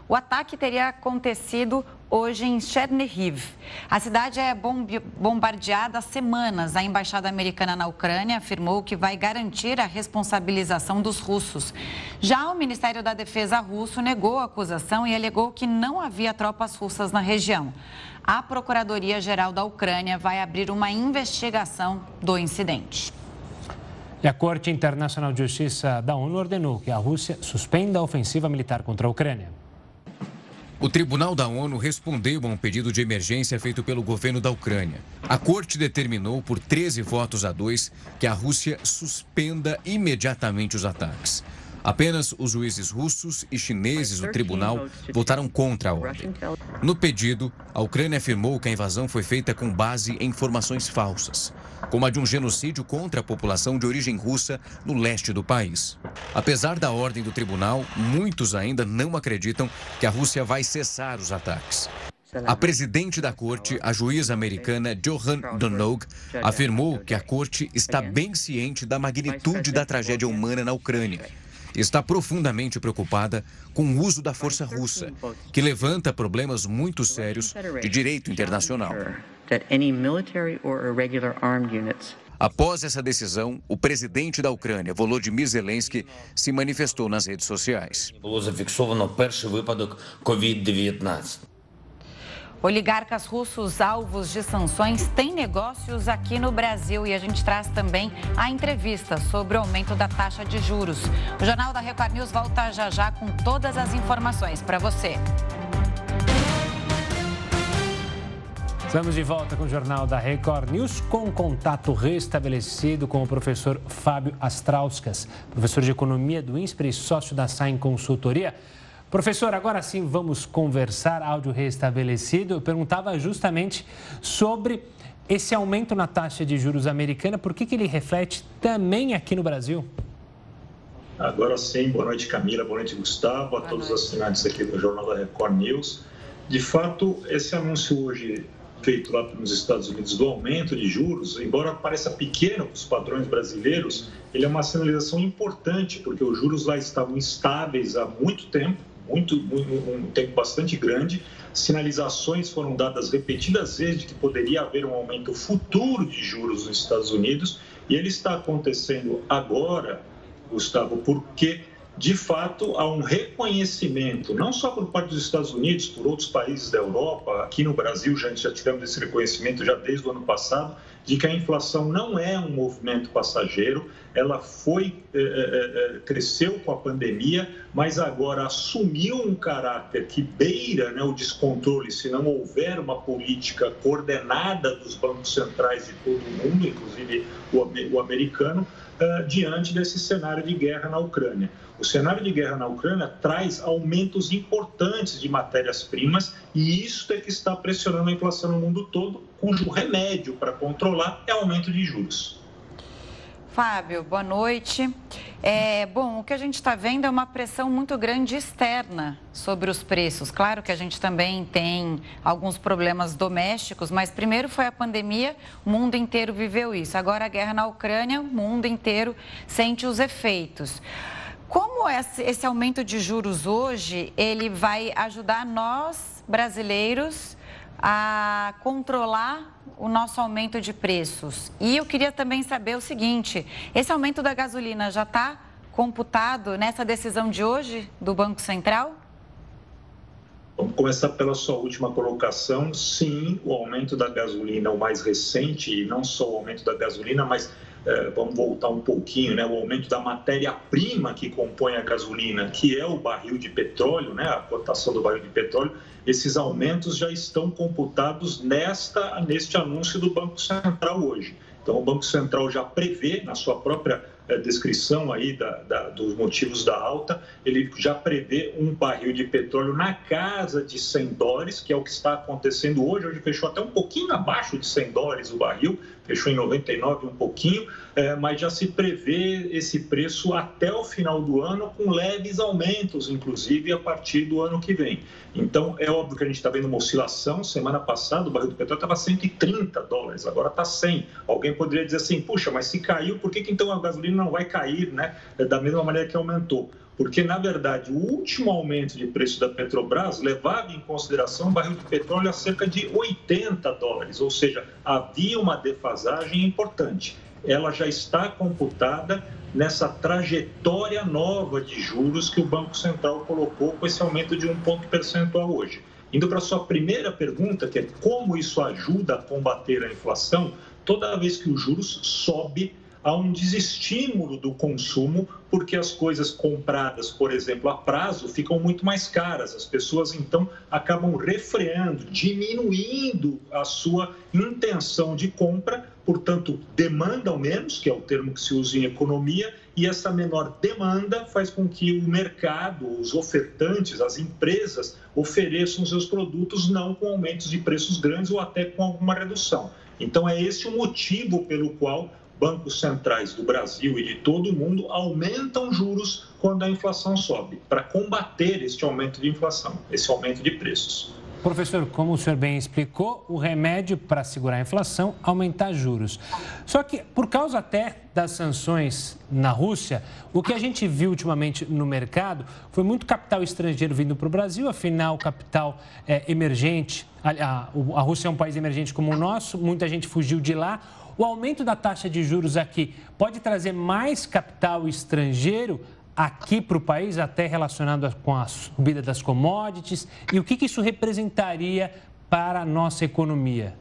O ataque teria acontecido hoje em Chernihiv. A cidade é bombardeada há semanas. A embaixada americana na Ucrânia afirmou que vai garantir a responsabilização dos russos. Já o Ministério da Defesa russo negou a acusação e alegou que não havia tropas russas na região a Procuradoria-Geral da Ucrânia vai abrir uma investigação do incidente. E a Corte Internacional de Justiça da ONU ordenou que a Rússia suspenda a ofensiva militar contra a Ucrânia. O Tribunal da ONU respondeu a um pedido de emergência feito pelo governo da Ucrânia. A corte determinou, por 13 votos a 2, que a Rússia suspenda imediatamente os ataques. Apenas os juízes russos e chineses do tribunal votaram contra a ordem. No pedido, a Ucrânia afirmou que a invasão foi feita com base em informações falsas, como a de um genocídio contra a população de origem russa no leste do país. Apesar da ordem do tribunal, muitos ainda não acreditam que a Rússia vai cessar os ataques. A presidente da corte, a juíza americana Johan Donog, afirmou que a corte está bem ciente da magnitude da tragédia humana na Ucrânia está profundamente preocupada com o uso da força russa, que levanta problemas muito sérios de direito internacional. Após essa decisão, o presidente da Ucrânia, Volodymyr Zelensky, se manifestou nas redes sociais. Oligarcas russos alvos de sanções têm negócios aqui no Brasil e a gente traz também a entrevista sobre o aumento da taxa de juros. O Jornal da Record News volta já já com todas as informações para você. Estamos de volta com o Jornal da Record News, com contato restabelecido com o professor Fábio Astrauskas, professor de Economia do INSPER e sócio da SAIN Consultoria. Professor, agora sim vamos conversar, áudio restabelecido. Eu perguntava justamente sobre esse aumento na taxa de juros americana, por que, que ele reflete também aqui no Brasil? Agora sim, boa noite Camila, boa noite Gustavo, a todos os assinantes aqui do Jornal da Record News. De fato, esse anúncio hoje feito lá nos Estados Unidos do aumento de juros, embora pareça pequeno para os padrões brasileiros, ele é uma sinalização importante, porque os juros lá estavam estáveis há muito tempo, muito, um tempo bastante grande. Sinalizações foram dadas repetidas vezes de que poderia haver um aumento futuro de juros nos Estados Unidos e ele está acontecendo agora, Gustavo, porque de fato há um reconhecimento, não só por parte dos Estados Unidos, por outros países da Europa, aqui no Brasil já, já tivemos esse reconhecimento já desde o ano passado, de que a inflação não é um movimento passageiro, ela foi é, é, cresceu com a pandemia, mas agora assumiu um caráter que beira né, o descontrole se não houver uma política coordenada dos bancos centrais de todo o mundo, inclusive o, o americano, uh, diante desse cenário de guerra na Ucrânia. O cenário de guerra na Ucrânia traz aumentos importantes de matérias-primas e isso é que está pressionando a inflação no mundo todo, cujo remédio para controlar é aumento de juros. Fábio, boa noite. É, bom, o que a gente está vendo é uma pressão muito grande externa sobre os preços. Claro que a gente também tem alguns problemas domésticos, mas primeiro foi a pandemia, o mundo inteiro viveu isso. Agora a guerra na Ucrânia, o mundo inteiro sente os efeitos. Como esse, aumento de juros hoje, ele vai ajudar nós, brasileiros, a controlar o nosso aumento de preços. E eu queria também saber o seguinte: esse aumento da gasolina já está computado nessa decisão de hoje do Banco Central? Vamos começar pela sua última colocação. Sim, o aumento da gasolina, o mais recente, e não só o aumento da gasolina, mas é, vamos voltar um pouquinho, né? O aumento da matéria-prima que compõe a gasolina, que é o barril de petróleo, né? A cotação do barril de petróleo, esses aumentos já estão computados nesta, neste anúncio do Banco Central hoje. Então, o Banco Central já prevê, na sua própria é, descrição aí da, da, dos motivos da alta, ele já prevê um barril de petróleo na casa de 100 dólares, que é o que está acontecendo hoje. Hoje fechou até um pouquinho abaixo de 100 dólares o barril, fechou em 99 um pouquinho, é, mas já se prevê esse preço até o final do ano, com leves aumentos, inclusive, a partir do ano que vem. Então, é óbvio que a gente está vendo uma oscilação. Semana passada, o barril de petróleo estava 130 dólares, agora está 100. Alguém poderia dizer assim, puxa, mas se caiu, por que, que então a gasolina não vai cair né, da mesma maneira que aumentou? Porque, na verdade, o último aumento de preço da Petrobras levava em consideração um barril de petróleo a cerca de 80 dólares, ou seja, havia uma defasagem importante. Ela já está computada nessa trajetória nova de juros que o Banco Central colocou com esse aumento de um ponto percentual hoje. Indo para a sua primeira pergunta, que é como isso ajuda a combater a inflação, toda vez que o juros sobe, há um desestímulo do consumo, porque as coisas compradas, por exemplo, a prazo, ficam muito mais caras. As pessoas, então, acabam refreando, diminuindo a sua intenção de compra, portanto, demandam menos, que é o termo que se usa em economia, e essa menor demanda faz com que o mercado, os ofertantes, as empresas ofereçam seus produtos não com aumentos de preços grandes ou até com alguma redução. Então, é esse o motivo pelo qual bancos centrais do Brasil e de todo o mundo aumentam juros quando a inflação sobe, para combater este aumento de inflação, esse aumento de preços. Professor, como o senhor bem explicou, o remédio para segurar a inflação é aumentar juros. Só que, por causa até das sanções na Rússia, o que a gente viu ultimamente no mercado foi muito capital estrangeiro vindo para o Brasil, afinal, capital é, emergente. A, a, a Rússia é um país emergente como o nosso, muita gente fugiu de lá. O aumento da taxa de juros aqui pode trazer mais capital estrangeiro aqui para o país, até relacionado com a subida das commodities? E o que, que isso representaria para a nossa economia?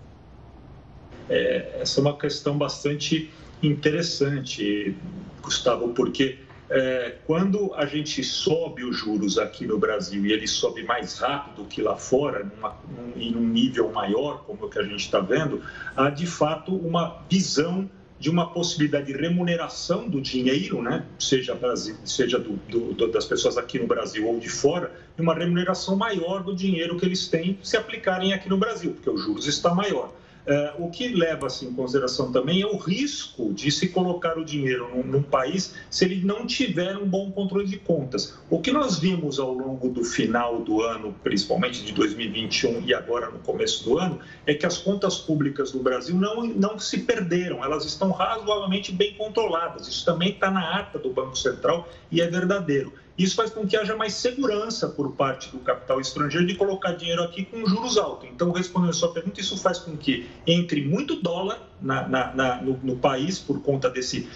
É, essa é uma questão bastante interessante, Gustavo, porque é, quando a gente sobe os juros aqui no Brasil e ele sobe mais rápido que lá fora, numa, num, em um nível maior, como o que a gente está vendo, há de fato uma visão de uma possibilidade de remuneração do dinheiro, né? seja, seja do, do, das pessoas aqui no Brasil ou de fora, uma remuneração maior do dinheiro que eles têm se aplicarem aqui no Brasil, porque os juros está maior. É, o que leva-se em consideração também é o risco de se colocar o dinheiro num, num, país se ele não tiver um bom controle de contas. O que nós vimos ao longo do final do ano, principalmente de 2021 e agora no começo do ano, é que as contas públicas do Brasil não, não se perderam, elas estão razoavelmente bem controladas. Isso também está na ata do Banco Central e é verdadeiro. Isso faz com que haja mais segurança por parte do capital estrangeiro de colocar dinheiro aqui com juros altos. Então, respondendo a sua pergunta, isso faz com que entre muito dólar na, na, na, no, no país por conta desse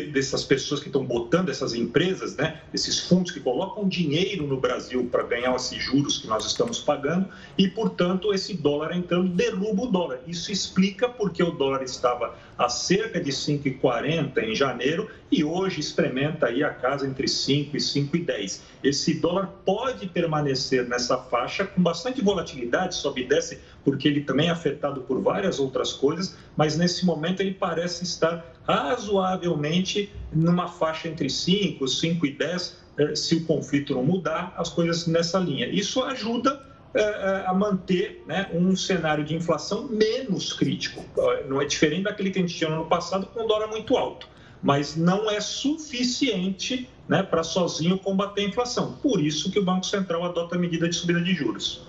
dessas pessoas que estão botando essas empresas, né, esses fundos que colocam dinheiro no Brasil para ganhar esses juros que nós estamos pagando e, portanto, esse dólar entrando derruba o dólar. Isso explica porque o dólar estava a cerca de 5,40 em janeiro e hoje experimenta aí a casa entre 5 e 5,10. Esse dólar pode permanecer nessa faixa com bastante volatilidade, sobe e desce, porque ele também é afetado por várias outras coisas, mas nesse momento ele parece estar razoavelmente numa faixa entre 5, 5 e 10, eh, se o conflito não mudar, as coisas nessa linha. Isso ajuda eh, eh, a manter né, um cenário de inflação menos crítico. Não é diferente daquele que a gente tinha no ano passado com dólar muito alto, mas não é suficiente né, para sozinho combater a inflação. Por isso que o Banco Central adota a medida de subida de juros.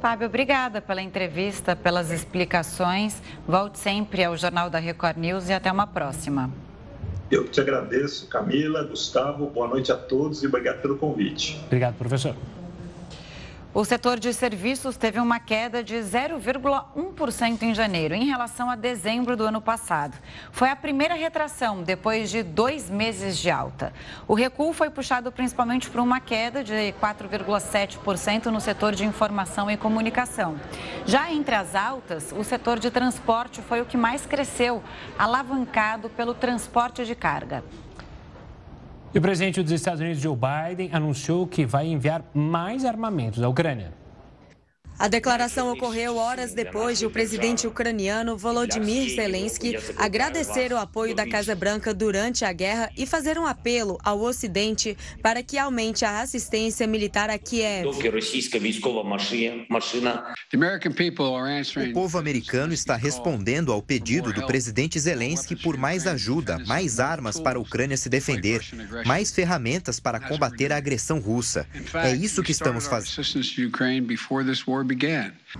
Fábio, obrigada pela entrevista, pelas explicações. Volte sempre ao Jornal da Record News e até uma próxima. Eu te agradeço, Camila, Gustavo, boa noite a todos e obrigado pelo convite. Obrigado, professor. O setor de serviços teve uma queda de 0,1% em janeiro, em relação a dezembro do ano passado. Foi a primeira retração depois de dois meses de alta. O recuo foi puxado principalmente por uma queda de 4,7% no setor de informação e comunicação. Já entre as altas, o setor de transporte foi o que mais cresceu, alavancado pelo transporte de carga. E o presidente dos Estados Unidos, Joe Biden, anunciou que vai enviar mais armamentos à Ucrânia. A declaração ocorreu horas depois de o presidente ucraniano Volodymyr Zelensky agradecer o apoio da Casa Branca durante a guerra e fazer um apelo ao Ocidente para que aumente a assistência militar a Kiev. O povo americano está respondendo ao pedido do presidente Zelensky por mais ajuda, mais armas para a Ucrânia se defender, mais ferramentas para combater a agressão russa. É isso que estamos fazendo.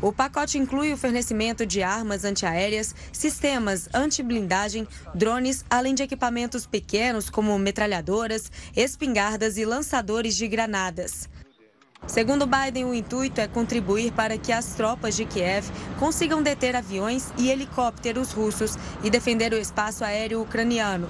O pacote inclui o fornecimento de armas antiaéreas, sistemas anti-blindagem, drones, além de equipamentos pequenos como metralhadoras, espingardas e lançadores de granadas. Segundo Biden, o intuito é contribuir para que as tropas de Kiev consigam deter aviões e helicópteros russos e defender o espaço aéreo ucraniano.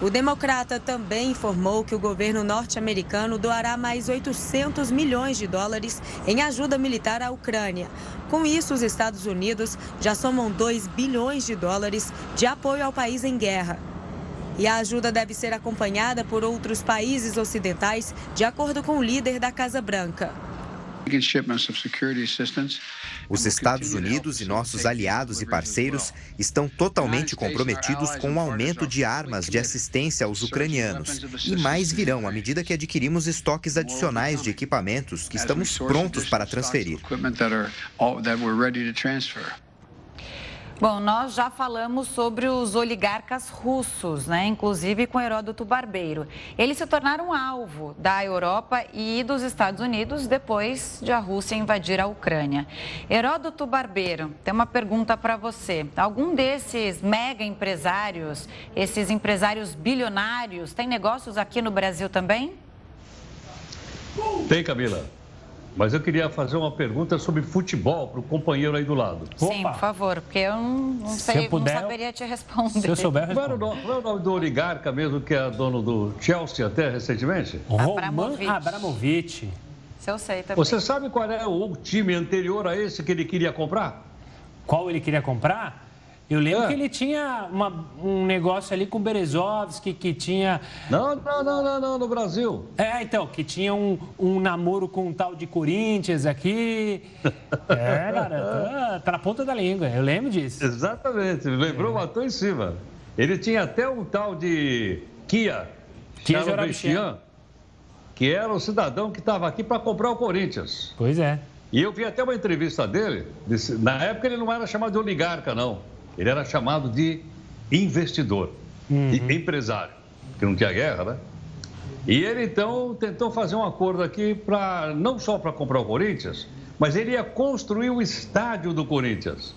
O democrata também informou que o governo norte-americano doará mais 800 milhões de dólares em ajuda militar à Ucrânia. Com isso, os Estados Unidos já somam 2 bilhões de dólares de apoio ao país em guerra. E a ajuda deve ser acompanhada por outros países ocidentais, de acordo com o líder da Casa Branca. Os Estados Unidos e nossos aliados e parceiros estão totalmente comprometidos com o aumento de armas de assistência aos ucranianos. E mais virão à medida que adquirimos estoques adicionais de equipamentos que estamos prontos para transferir. Bom, nós já falamos sobre os oligarcas russos, né? inclusive com Heródoto Barbeiro. Eles se tornaram alvo da Europa e dos Estados Unidos depois de a Rússia invadir a Ucrânia. Heródoto Barbeiro, tem uma pergunta para você. Algum desses mega empresários, esses empresários bilionários, tem negócios aqui no Brasil também? Tem, Camila. Mas eu queria fazer uma pergunta sobre futebol para o companheiro aí do lado. Sim, Opa. por favor, porque eu não, não sei, eu puder, não saberia te responder. Se eu souber, Qual é, o nome, qual é o nome do oligarca mesmo que é dono do Chelsea até recentemente? Abramovich. Roman Abramovich. Se eu sei também. Você sabe qual é o time anterior a esse que ele queria comprar? Qual ele queria comprar? Eu lembro é. que ele tinha uma, um negócio ali com o Berezovski, que tinha. Não, não, não, não, não, no Brasil. É, então, que tinha um, um namoro com um tal de Corinthians aqui. É, cara, tá, tá, na ponta da língua, eu lembro disso. Exatamente, lembrou, é. matou em cima. Ele tinha até um tal de Kia, Kia que era o cidadão que estava aqui para comprar o Corinthians. Pois é. E eu vi até uma entrevista dele, disse, na época ele não era chamado de oligarca, não. Ele era chamado de investidor, uhum. de empresário, que não tinha guerra, né? E ele então tentou fazer um acordo aqui para não só para comprar o Corinthians, mas ele ia construir o estádio do Corinthians.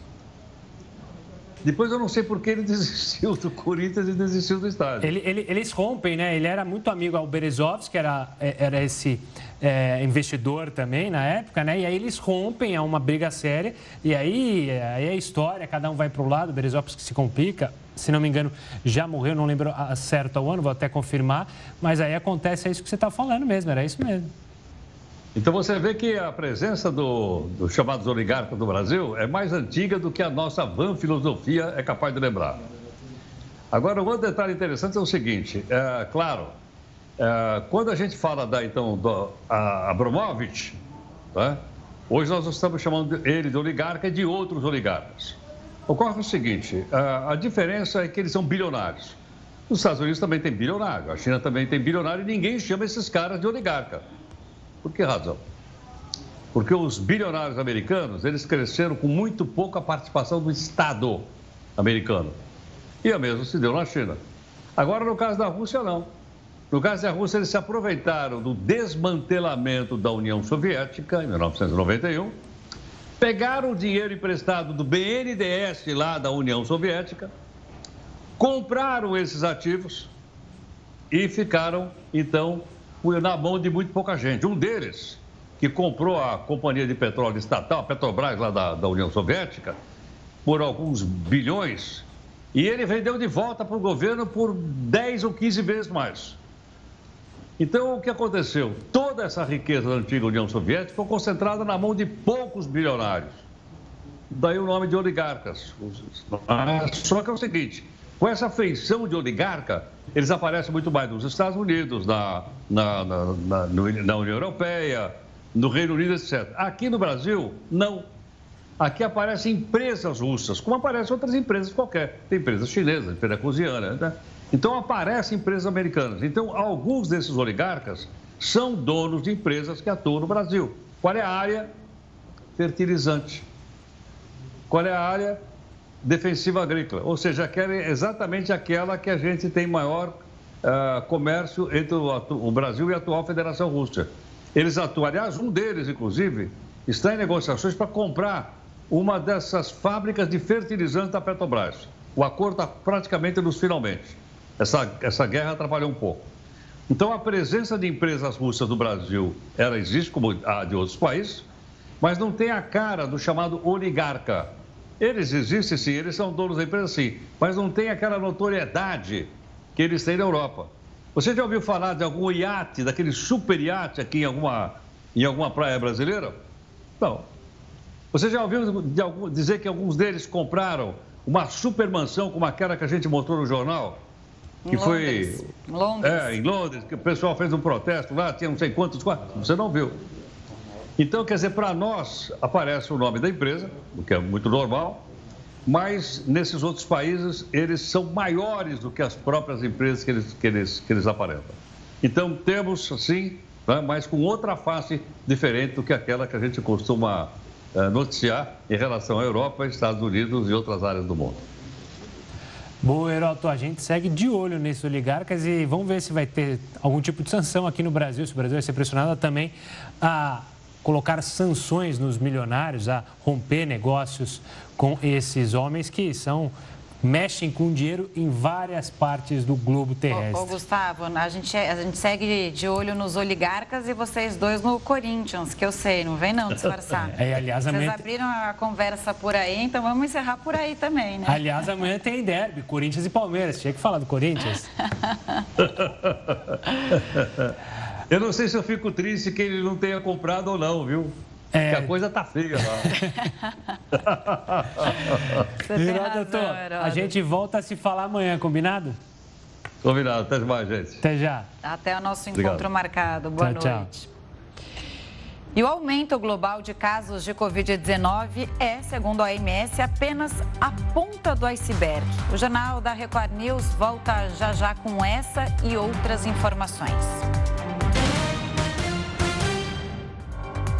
Depois eu não sei por que ele desistiu do Corinthians e desistiu do estádio. Ele, ele, eles rompem, né? Ele era muito amigo ao Berezovski, que era, é, era esse é, investidor também na época, né? E aí eles rompem, é uma briga séria. E aí, aí é história, cada um vai para o lado, o Berezovski se complica. Se não me engano, já morreu, não lembro certo ao ano, vou até confirmar. Mas aí acontece é isso que você está falando mesmo, era isso mesmo. Então você vê que a presença dos do chamados oligarcas do Brasil é mais antiga do que a nossa van filosofia é capaz de lembrar. Agora, um outro detalhe interessante é o seguinte: é, claro, é, quando a gente fala da, então, do Abramovich, tá? hoje nós estamos chamando ele de oligarca e de outros oligarcas. Ocorre o seguinte: a, a diferença é que eles são bilionários. Os Estados Unidos também tem bilionário, a China também tem bilionário e ninguém chama esses caras de oligarca. Por que razão? Porque os bilionários americanos, eles cresceram com muito pouca participação do Estado americano. E a mesma se deu na China. Agora, no caso da Rússia, não. No caso da Rússia, eles se aproveitaram do desmantelamento da União Soviética, em 1991, pegaram o dinheiro emprestado do BNDES lá da União Soviética, compraram esses ativos e ficaram, então, na mão de muito pouca gente. Um deles que comprou a companhia de petróleo estatal, a Petrobras, lá da, da União Soviética, por alguns bilhões, e ele vendeu de volta para o governo por 10 ou 15 vezes mais. Então, o que aconteceu? Toda essa riqueza da antiga União Soviética foi concentrada na mão de poucos bilionários. Daí o nome de oligarcas. Só que é o seguinte: com essa feição de oligarca, eles aparecem muito mais nos Estados Unidos, na, na, na, na, na União Europeia, no Reino Unido, etc. Aqui no Brasil, não. Aqui aparecem empresas russas, como aparecem outras empresas qualquer. Tem empresas chinesas, empresa coziana, né? Então aparecem empresas americanas. Então, alguns desses oligarcas são donos de empresas que atuam no Brasil. Qual é a área? Fertilizante. Qual é a área? Defensiva agrícola. Ou seja, é exatamente aquela que a gente tem maior uh, comércio entre o, o, Brasil e a atual Federação Russa. Eles atuam, aliás, um deles, inclusive, está em negociações para comprar uma dessas fábricas de fertilizantes da Petrobras. O acordo está praticamente nos finalmente. Essa, essa guerra atrapalhou um pouco. Então, a presença de empresas russas no Brasil, ela existe como a de outros países, mas não tem a cara do chamado oligarca. Eles existem sim, eles são donos da empresa sim, mas não tem aquela notoriedade que eles têm na Europa. Você já ouviu falar de algum iate, daquele super iate aqui em alguma, em alguma praia brasileira? Não. Você já ouviu algum, dizer que alguns deles compraram uma super mansão como aquela que a gente mostrou no jornal? Que foi Londres. É, em Londres, que o pessoal fez um protesto lá, tinha não sei quantos você não viu. Então, quer dizer, para nós aparece o nome da empresa, o que é muito normal, mas nesses outros países eles são maiores do que as próprias empresas que eles, que eles, que eles aparentam. Então, temos, sim, né, mas com outra face diferente do que aquela que a gente costuma uh, noticiar em relação à Europa, Estados Unidos e outras áreas do mundo. Boa, Heroto. A gente segue de olho nesses oligarcas e vamos ver se vai ter algum tipo de sanção aqui no Brasil, se o Brasil vai ser pressionado também a colocar sanções nos milionários, a romper negócios com esses homens que são mexem com dinheiro em várias partes do globo terrestre. Ô, ô, Gustavo, a gente, a gente segue de olho nos oligarcas e vocês dois no Corinthians, que eu sei, não vem não disfarçar. É, aliás, Vocês amanhã... abriram a conversa por aí, então vamos encerrar por aí também, né? Aliás, amanhã tem derby, Corinthians e Palmeiras. Tinha que falar do Corinthians. eu não sei se eu fico triste que ele não tenha comprado ou não, viu? É... Que a coisa tá feia lá. Doutor, a gente volta a se falar amanhã, combinado? Combinado. Até mais, gente. Até já. Até o nosso encontro Obrigado. marcado. Boa tchau, noite. Tchau. E o aumento global de casos de Covid-19 é, segundo a OMS, apenas a ponta do iceberg. O Jornal da Record News volta já já com essa e outras informações.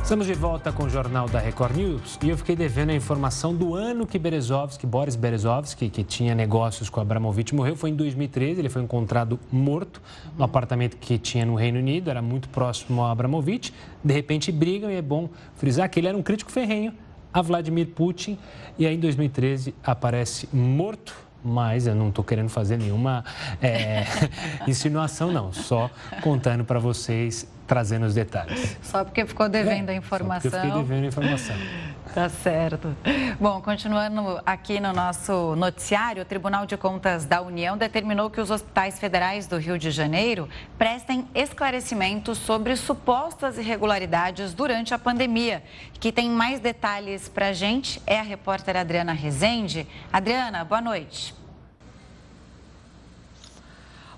Estamos de volta com o Jornal da Record News e eu fiquei devendo a informação do ano que Berezovski, Boris Berezovski, que tinha negócios com Abramovich, morreu. Foi em 2013, ele foi encontrado morto no apartamento que tinha no Reino Unido, era muito próximo a Abramovich. De repente brigam e é bom frisar que ele era um crítico ferrenho a Vladimir Putin e aí em 2013 aparece morto mas eu não estou querendo fazer nenhuma é, insinuação, não. Só contando para vocês trazendo os detalhes. Só porque ficou devendo é, a informação. Só porque eu fiquei devendo a informação. Tá certo. Bom, continuando aqui no nosso noticiário, o Tribunal de Contas da União determinou que os hospitais federais do Rio de Janeiro prestem esclarecimentos sobre supostas irregularidades durante a pandemia. Que tem mais detalhes para a gente é a repórter Adriana Rezende. Adriana, boa noite.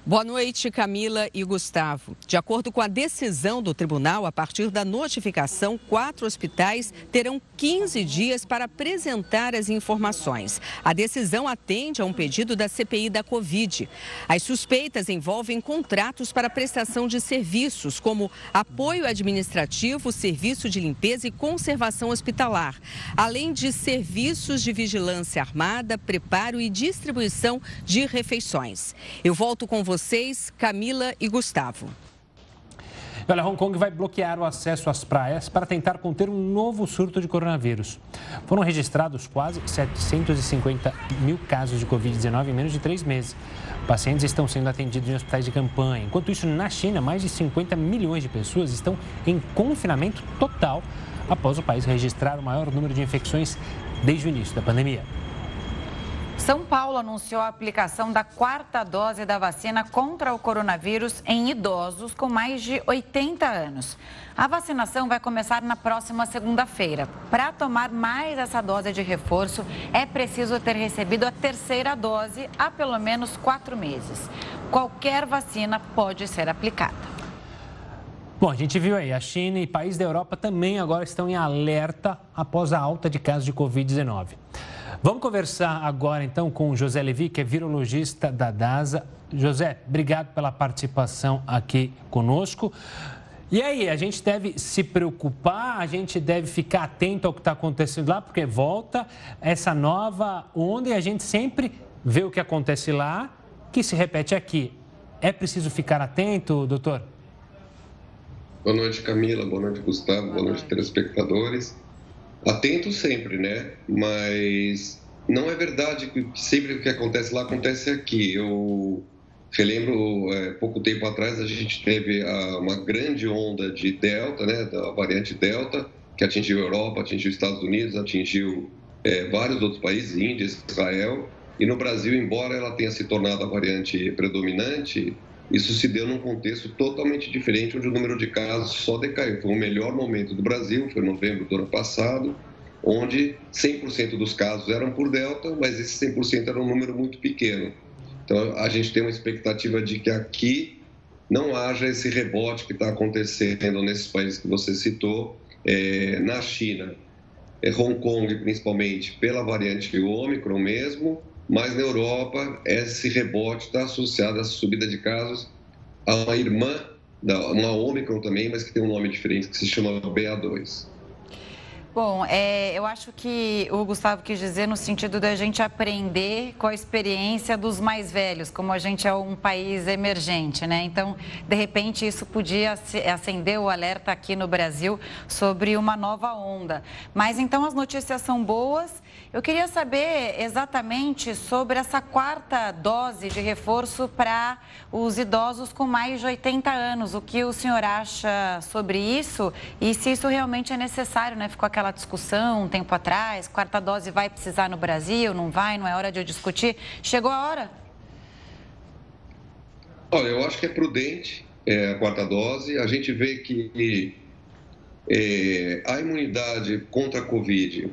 Boa noite, Camila e Gustavo. De acordo com a decisão do tribunal, a partir da notificação, quatro hospitais terão 15 dias para apresentar as informações. A decisão atende a um pedido da CPI da Covid. As suspeitas envolvem contratos para prestação de serviços, como apoio administrativo, serviço de limpeza e conservação hospitalar, além de serviços de vigilância armada, preparo e distribuição de refeições. Eu volto com você vocês, Camila e Gustavo. Olha, Hong Kong vai bloquear o acesso às praias para tentar conter um novo surto de coronavírus. Foram registrados quase 750 mil casos de Covid-19 em menos de três meses. Pacientes estão sendo atendidos em hospitais de campanha. Enquanto isso, na China, mais de 50 milhões de pessoas estão em confinamento total após o país registrar o maior número de infecções desde o início da pandemia. São Paulo anunciou a aplicação da quarta dose da vacina contra o coronavírus em idosos com mais de 80 anos. A vacinação vai começar na próxima segunda-feira. Para tomar mais essa dose de reforço, é preciso ter recebido a terceira dose há pelo menos quatro meses. Qualquer vacina pode ser aplicada. Bom, a gente viu aí, a China e países da Europa também agora estão em alerta após a alta de casos de Covid-19. Vamos conversar agora então com o José Levi, que é virologista da DASA. José, obrigado pela participação aqui conosco. E aí, a gente deve se preocupar, a gente deve ficar atento ao que está acontecendo lá, porque volta essa nova onda e a gente sempre vê o que acontece lá, que se repete aqui. É preciso ficar atento, doutor? Boa noite, Camila. Boa noite, Gustavo. Boa noite, telespectadores atento sempre, né? Mas não é verdade que sempre o que acontece lá acontece aqui. Eu relembro, é, pouco tempo atrás, a gente teve a, uma grande onda de Delta, né? Da variante Delta, que atingiu a Europa, atingiu os Estados Unidos, atingiu é, vários outros países, Índia, Israel. E no Brasil, embora ela tenha se tornado a variante predominante, isso se deu num contexto totalmente diferente, onde o número de casos só decaiu. Foi o melhor momento do Brasil, foi novembro do ano passado, onde 100% dos casos eram por Delta, mas esse 100% era um número muito pequeno. Então, a gente tem uma expectativa de que aqui não haja esse rebote que está acontecendo nesses países que você citou, é, na China, é, Hong Kong principalmente, pela variante Ômicron mesmo, mas na Europa, esse rebote está associado à subida de casos a uma irmã, uma Omicron também, mas que tem um nome diferente, que se chama BA2. Bom, é, eu acho que o Gustavo quis dizer no sentido da gente aprender com a experiência dos mais velhos, como a gente é um país emergente, né? Então, de repente, isso podia acender o alerta aqui no Brasil sobre uma nova onda. Mas então as notícias são boas eu queria saber exatamente sobre essa quarta dose de reforço para os idosos com mais de 80 anos. O que o senhor acha sobre isso e se isso realmente é necessário, né? Ficou aquela discussão um tempo atrás, quarta dose vai precisar no Brasil, não vai, não é hora de eu discutir. Chegou a hora? Olha, eu acho que é prudente é, a quarta dose. A gente vê que é, a imunidade contra a Covid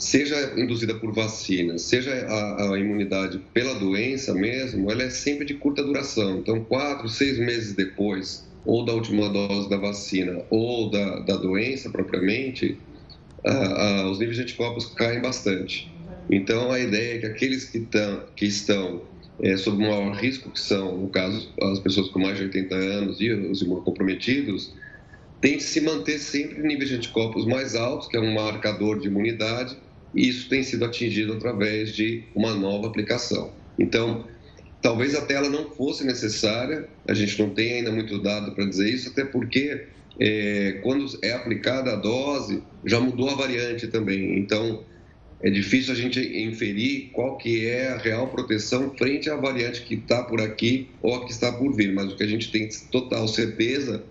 seja induzida por vacina, seja a, a, imunidade pela doença mesmo, ela é sempre de curta duração. Então, quatro, seis meses depois, ou da última dose da vacina, ou da, da doença propriamente, os níveis de anticorpos caem bastante. Então, a ideia é que aqueles que, tão, que estão é, sob maior risco, que são, no caso, as pessoas com mais de 80 anos e os imunocomprometidos, tem que se manter sempre níveis de anticorpos mais altos, que é um marcador de imunidade, e isso tem sido atingido através de uma nova aplicação. Então, talvez até ela não fosse necessária, a gente não tem ainda muito dado para dizer isso, até porque é, quando é aplicada a dose, já mudou a variante também. Então, é difícil a gente inferir qual que é a real proteção frente à variante que está por aqui ou a que está por vir. Mas o que a gente tem total certeza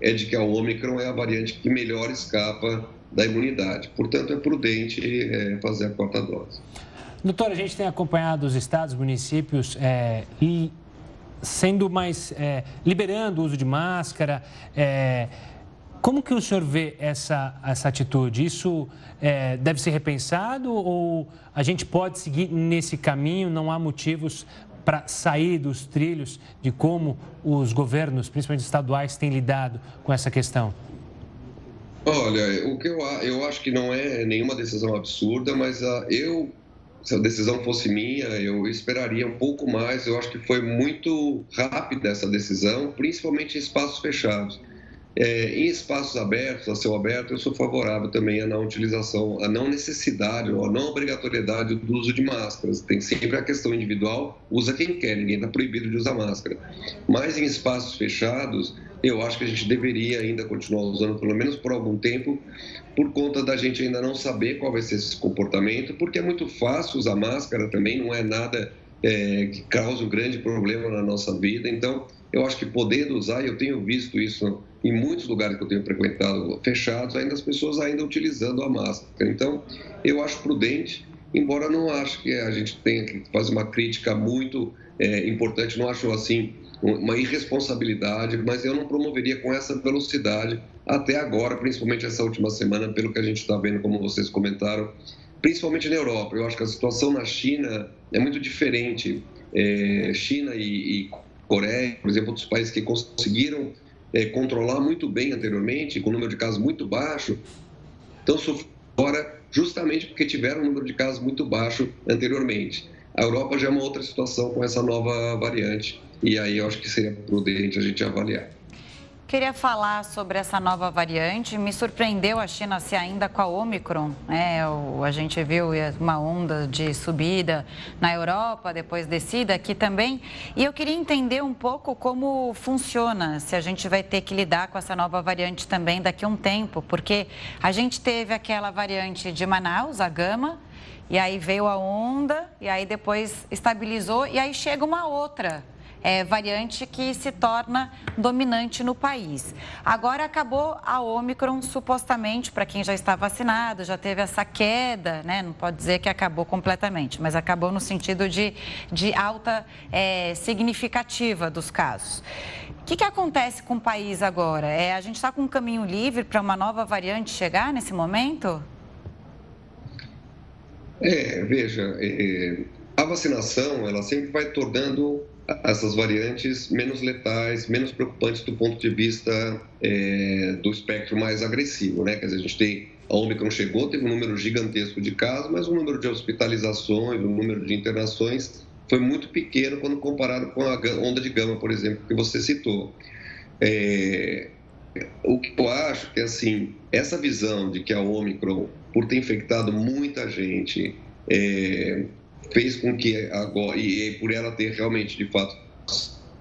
é de que a Ômicron é a variante que melhor escapa da imunidade. Portanto, é prudente é, fazer a quarta dose. Doutor, a gente tem acompanhado os estados, municípios é, e sendo mais é, liberando o uso de máscara. É, como que o senhor vê essa, essa atitude? Isso é, deve ser repensado ou a gente pode seguir nesse caminho? Não há motivos para sair dos trilhos de como os governos, principalmente estaduais, têm lidado com essa questão? Olha, o que eu, eu acho que não é nenhuma decisão absurda, mas uh, eu, se a decisão fosse minha, eu esperaria um pouco mais. Eu acho que foi muito rápida essa decisão, principalmente em espaços fechados. É, em espaços abertos, a céu aberto, eu sou favorável também à não utilização, à não necessidade ou à não obrigatoriedade do uso de máscaras. Tem sempre a questão individual, usa quem quer, ninguém está proibido de usar máscara. Mas em espaços fechados, eu acho que a gente deveria ainda continuar usando, pelo menos por algum tempo, por conta da gente ainda não saber qual vai ser esse comportamento, porque é muito fácil usar máscara também, não é nada é, que cause um grande problema na nossa vida. Então, eu acho que podendo usar, e eu tenho visto isso em muitos lugares que eu tenho frequentado fechados, ainda as pessoas ainda utilizando a máscara. Então, eu acho prudente, embora não acho que a gente tenha que fazer uma crítica muito é, importante, não acho assim uma irresponsabilidade, mas eu não promoveria com essa velocidade até agora, principalmente essa última semana, pelo que a gente está vendo, como vocês comentaram, principalmente na Europa. Eu acho que a situação na China é muito diferente. É, China e, e, Coreia, por exemplo, outros países que conseguiram é, controlar muito bem anteriormente, com um número de casos muito baixo, estão agora justamente porque tiveram um número de casos muito baixo anteriormente. A Europa já é uma outra situação com essa nova variante e aí eu acho que seria prudente a gente avaliar. Queria falar sobre essa nova variante. Me surpreendeu a China se ainda com a Omicron. Né? a gente viu uma onda de subida na Europa, depois descida aqui também. E eu queria entender um pouco como funciona, se a gente vai ter que lidar com essa nova variante também daqui a um tempo. Porque a gente teve aquela variante de Manaus, a Gama, e aí veio a onda, e aí depois estabilizou, e aí chega uma outra é, variante que se torna dominante no país. Agora acabou a Omicron, supostamente, para quem já está vacinado, já teve essa queda, né? Não pode dizer que acabou completamente, mas acabou no sentido de, de alta é, significativa dos casos. O que, que acontece com o país agora? É, a gente está com um caminho livre para uma nova variante chegar nesse momento? É, veja, é, é a vacinação ela sempre vai tornando essas variantes menos letais, menos preocupantes do ponto de vista é, do espectro mais agressivo, né? Quer dizer, a gente tem a Omicron chegou, teve um número gigantesco de casos, mas o número de hospitalizações, o número de internações foi muito pequeno quando comparado com a onda de gama, por exemplo, que você citou. É, o que eu acho que assim, essa visão de que a Omicron, por ter infectado muita gente, é, fez com que agora, e por ela ter realmente, de fato,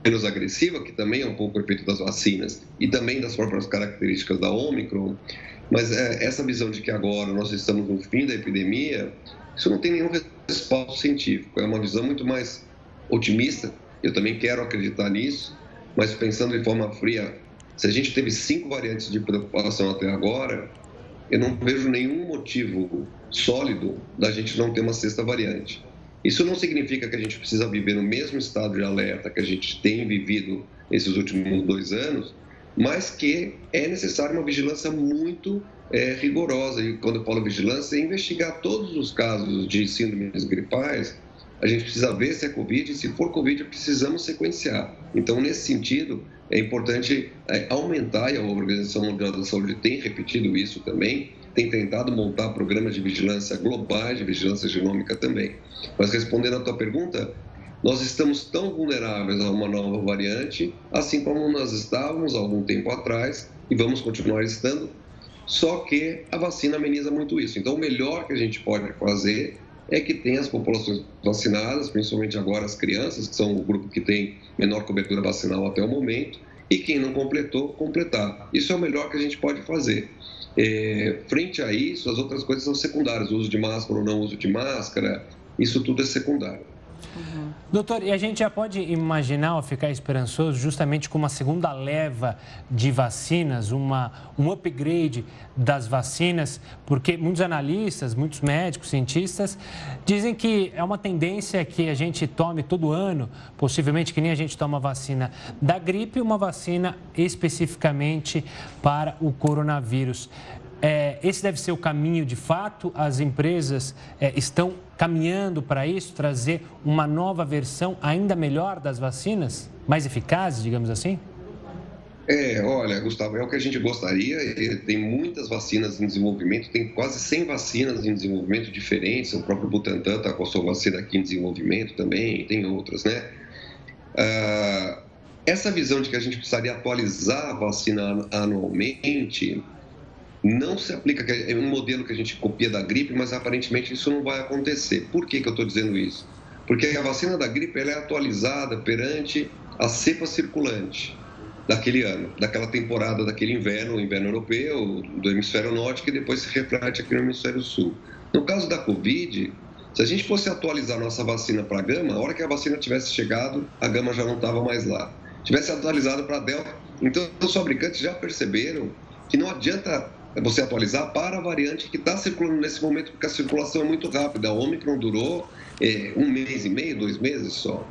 menos agressiva, que também é um pouco o efeito das vacinas e também das próprias características da Omicron, mas é, essa visão de que agora nós estamos no fim da epidemia, isso não tem nenhum respaldo científico, é uma visão muito mais otimista, eu também quero acreditar nisso, mas pensando de forma fria, se a gente teve cinco variantes de preocupação até agora, eu não vejo nenhum motivo sólido da gente não ter uma sexta variante. Isso não significa que a gente precisa viver no mesmo estado de alerta que a gente tem vivido esses últimos dois anos, mas que é necessária uma vigilância muito é, rigorosa. E quando eu falo vigilância, é investigar todos os casos de síndromes gripais. A gente precisa ver se é Covid e, se for Covid, precisamos sequenciar. Então, nesse sentido, é importante é, aumentar, e a Organização Mundial da Saúde tem repetido isso também, tem tentado montar programas de vigilância globais, de vigilância genômica também. Mas respondendo à tua pergunta, nós estamos tão vulneráveis a uma nova variante, assim como nós estávamos algum tempo atrás e vamos continuar estando, só que a vacina ameniza muito isso. Então, o melhor que a gente pode fazer é que tenha as populações vacinadas, principalmente agora as crianças, que são o grupo que tem menor cobertura vacinal até o momento, e quem não completou, completar. Isso é o melhor que a gente pode fazer. É, frente a isso, as outras coisas são secundárias, o uso de máscara ou não uso de máscara, isso tudo é secundário. Doutor, e a gente já pode imaginar ou ficar esperançoso justamente com uma segunda leva de vacinas, uma, um upgrade das vacinas, porque muitos analistas, muitos médicos, cientistas dizem que é uma tendência que a gente tome todo ano, possivelmente que nem a gente toma vacina da gripe, uma vacina especificamente para o coronavírus. É, esse deve ser o caminho de fato? As empresas é, estão caminhando para isso, trazer uma nova versão ainda melhor das vacinas, mais eficazes, digamos assim? É, olha, Gustavo, é o que a gente gostaria. Tem muitas vacinas em desenvolvimento, tem quase 100 vacinas em desenvolvimento diferentes. O próprio Butantan está com a sua vacina aqui em desenvolvimento também, tem outras, né? Ah, essa visão de que a gente precisaria atualizar a vacina anualmente não se aplica, é um modelo que a gente copia da gripe, mas aparentemente isso não vai acontecer. Por que, que eu estou dizendo isso? Porque a vacina da gripe ela é atualizada perante a cepa circulante. daquele ano, daquela temporada, daquele inverno, o inverno europeu, do hemisfério norte, que depois se reflete aqui no hemisfério sul. No caso da Covid, se a gente fosse atualizar nossa vacina para gama, a hora que a vacina tivesse chegado, a gama já não estava mais lá. Tivesse atualizado para delta. Então, os fabricantes já perceberam que não adianta você atualizar para a variante que está circulando nesse momento, porque a circulação é muito rápida. A Omicron durou é, um mês e meio, dois meses só.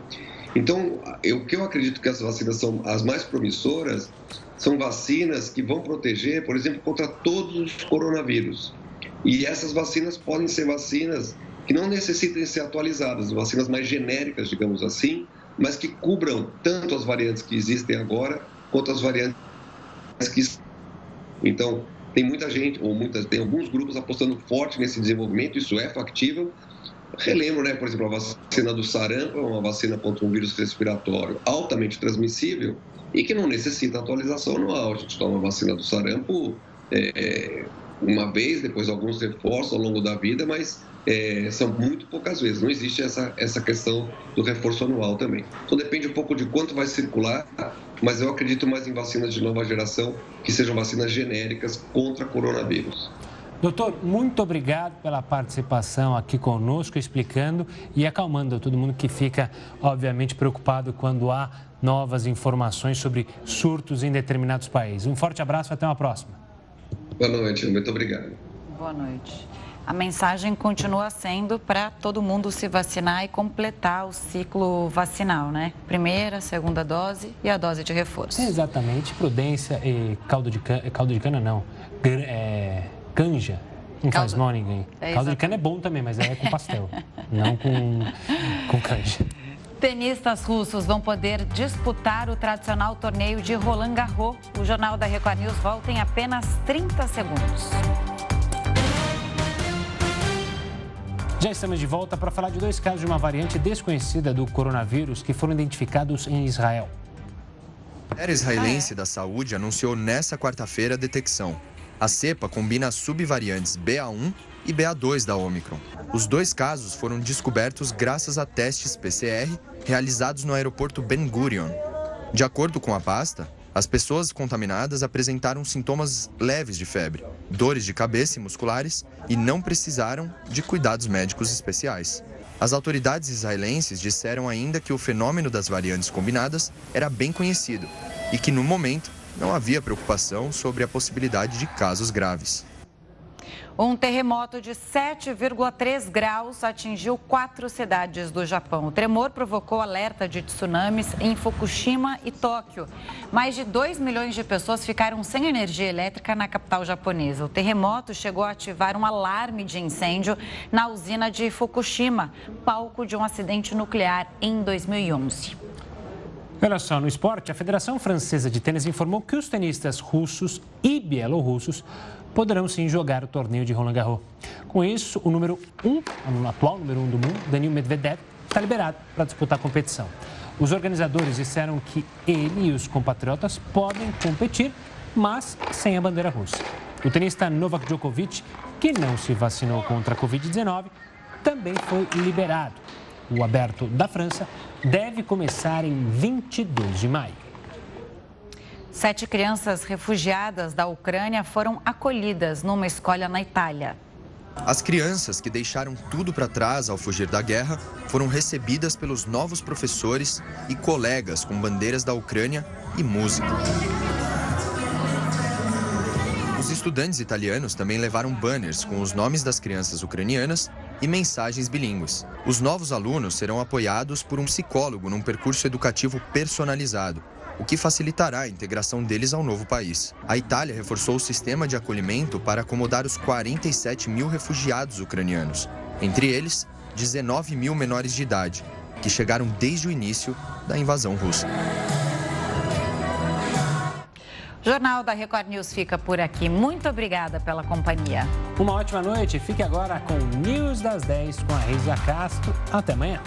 Então, o que eu acredito que as vacinas são as mais promissoras são vacinas que vão proteger, por exemplo, contra todos os coronavírus. E essas vacinas podem ser vacinas que não necessitem ser atualizadas, vacinas mais genéricas, digamos assim, mas que cubram tanto as variantes que existem agora quanto as variantes que então tem muita gente ou muitas tem alguns grupos apostando forte nesse desenvolvimento, isso é factível Relembro, né, por exemplo, a vacina do sarampo é uma vacina contra um vírus respiratório altamente transmissível e que não necessita atualização anual. A gente toma a vacina do sarampo é, uma vez, depois alguns reforços ao longo da vida, mas é, são muito poucas vezes. Não existe essa, essa questão do reforço anual também. Então depende um pouco de quanto vai circular, mas eu acredito mais em vacinas de nova geração, que sejam vacinas genéricas contra coronavírus. Doutor, muito obrigado pela participação aqui conosco, explicando e acalmando todo mundo que fica, obviamente, preocupado quando há novas informações sobre surtos em determinados países. Um forte abraço e até uma próxima. Boa noite, muito obrigado. Boa noite. A mensagem continua sendo para todo mundo se vacinar e completar o ciclo vacinal, né? Primeira, segunda dose e a dose de reforço. Exatamente. Prudência e caldo de cana, caldo de cana não. É, canja. Não Caldo. faz mal a ninguém. É Caldo de cana é bom também, mas é com pastel, não com, com canja. Tenistas russos vão poder disputar o tradicional torneio de Roland Garros. O Jornal da Record News volta em apenas 30 segundos. Já estamos de volta para falar de dois casos de uma variante desconhecida do coronavírus que foram identificados em Israel. A era israelense da saúde anunciou nesta quarta-feira a detecção. A cepa combina as subvariantes BA1 e BA2 da Omicron. Os dois casos foram descobertos graças a testes PCR realizados no aeroporto Ben Gurion. De acordo com a pasta, as pessoas contaminadas apresentaram sintomas leves de febre, dores de cabeça e musculares e não precisaram de cuidados médicos especiais. As autoridades israelenses disseram ainda que o fenômeno das variantes combinadas era bem conhecido e que, no momento, não havia preocupação sobre a possibilidade de casos graves. Um terremoto de 7,3 graus atingiu quatro cidades do Japão. O tremor provocou alerta de tsunamis em Fukushima e Tóquio. Mais de 2 milhões de pessoas ficaram sem energia elétrica na capital japonesa. O terremoto chegou a ativar um alarme de incêndio na usina de Fukushima, palco de um acidente nuclear em 2011. Olha só, no esporte, a Federação Francesa de Tênis informou que os tenistas russos e bielorrussos poderão sim jogar o torneio de Roland Garros. Com isso, o número 1, um, o atual número 1 um do mundo, Daniil Medvedev, está liberado para disputar a competição. Os organizadores disseram que ele e os compatriotas podem competir, mas sem a bandeira russa. O tenista Novak Djokovic, que não se vacinou contra a Covid-19, também foi liberado. O aberto da França deve começar em 22 de maio. Sete crianças refugiadas da Ucrânia foram acolhidas numa escola na Itália. As crianças que deixaram tudo para trás ao fugir da guerra foram recebidas pelos novos professores e colegas com bandeiras da Ucrânia e música. Os estudantes italianos também levaram banners com os nomes das crianças ucranianas e mensagens bilíngues. Os novos alunos serão apoiados por um psicólogo num percurso educativo personalizado, o que facilitará a integração deles ao novo país. A Itália reforçou o sistema de acolhimento para acomodar os 47 mil refugiados ucranianos, entre eles 19 mil menores de idade, que chegaram desde o início da invasão russa. Jornal da Record News fica por aqui. Muito obrigada pela companhia. Uma ótima noite. Fique agora com o News das 10 com a Reisa Castro. Até amanhã.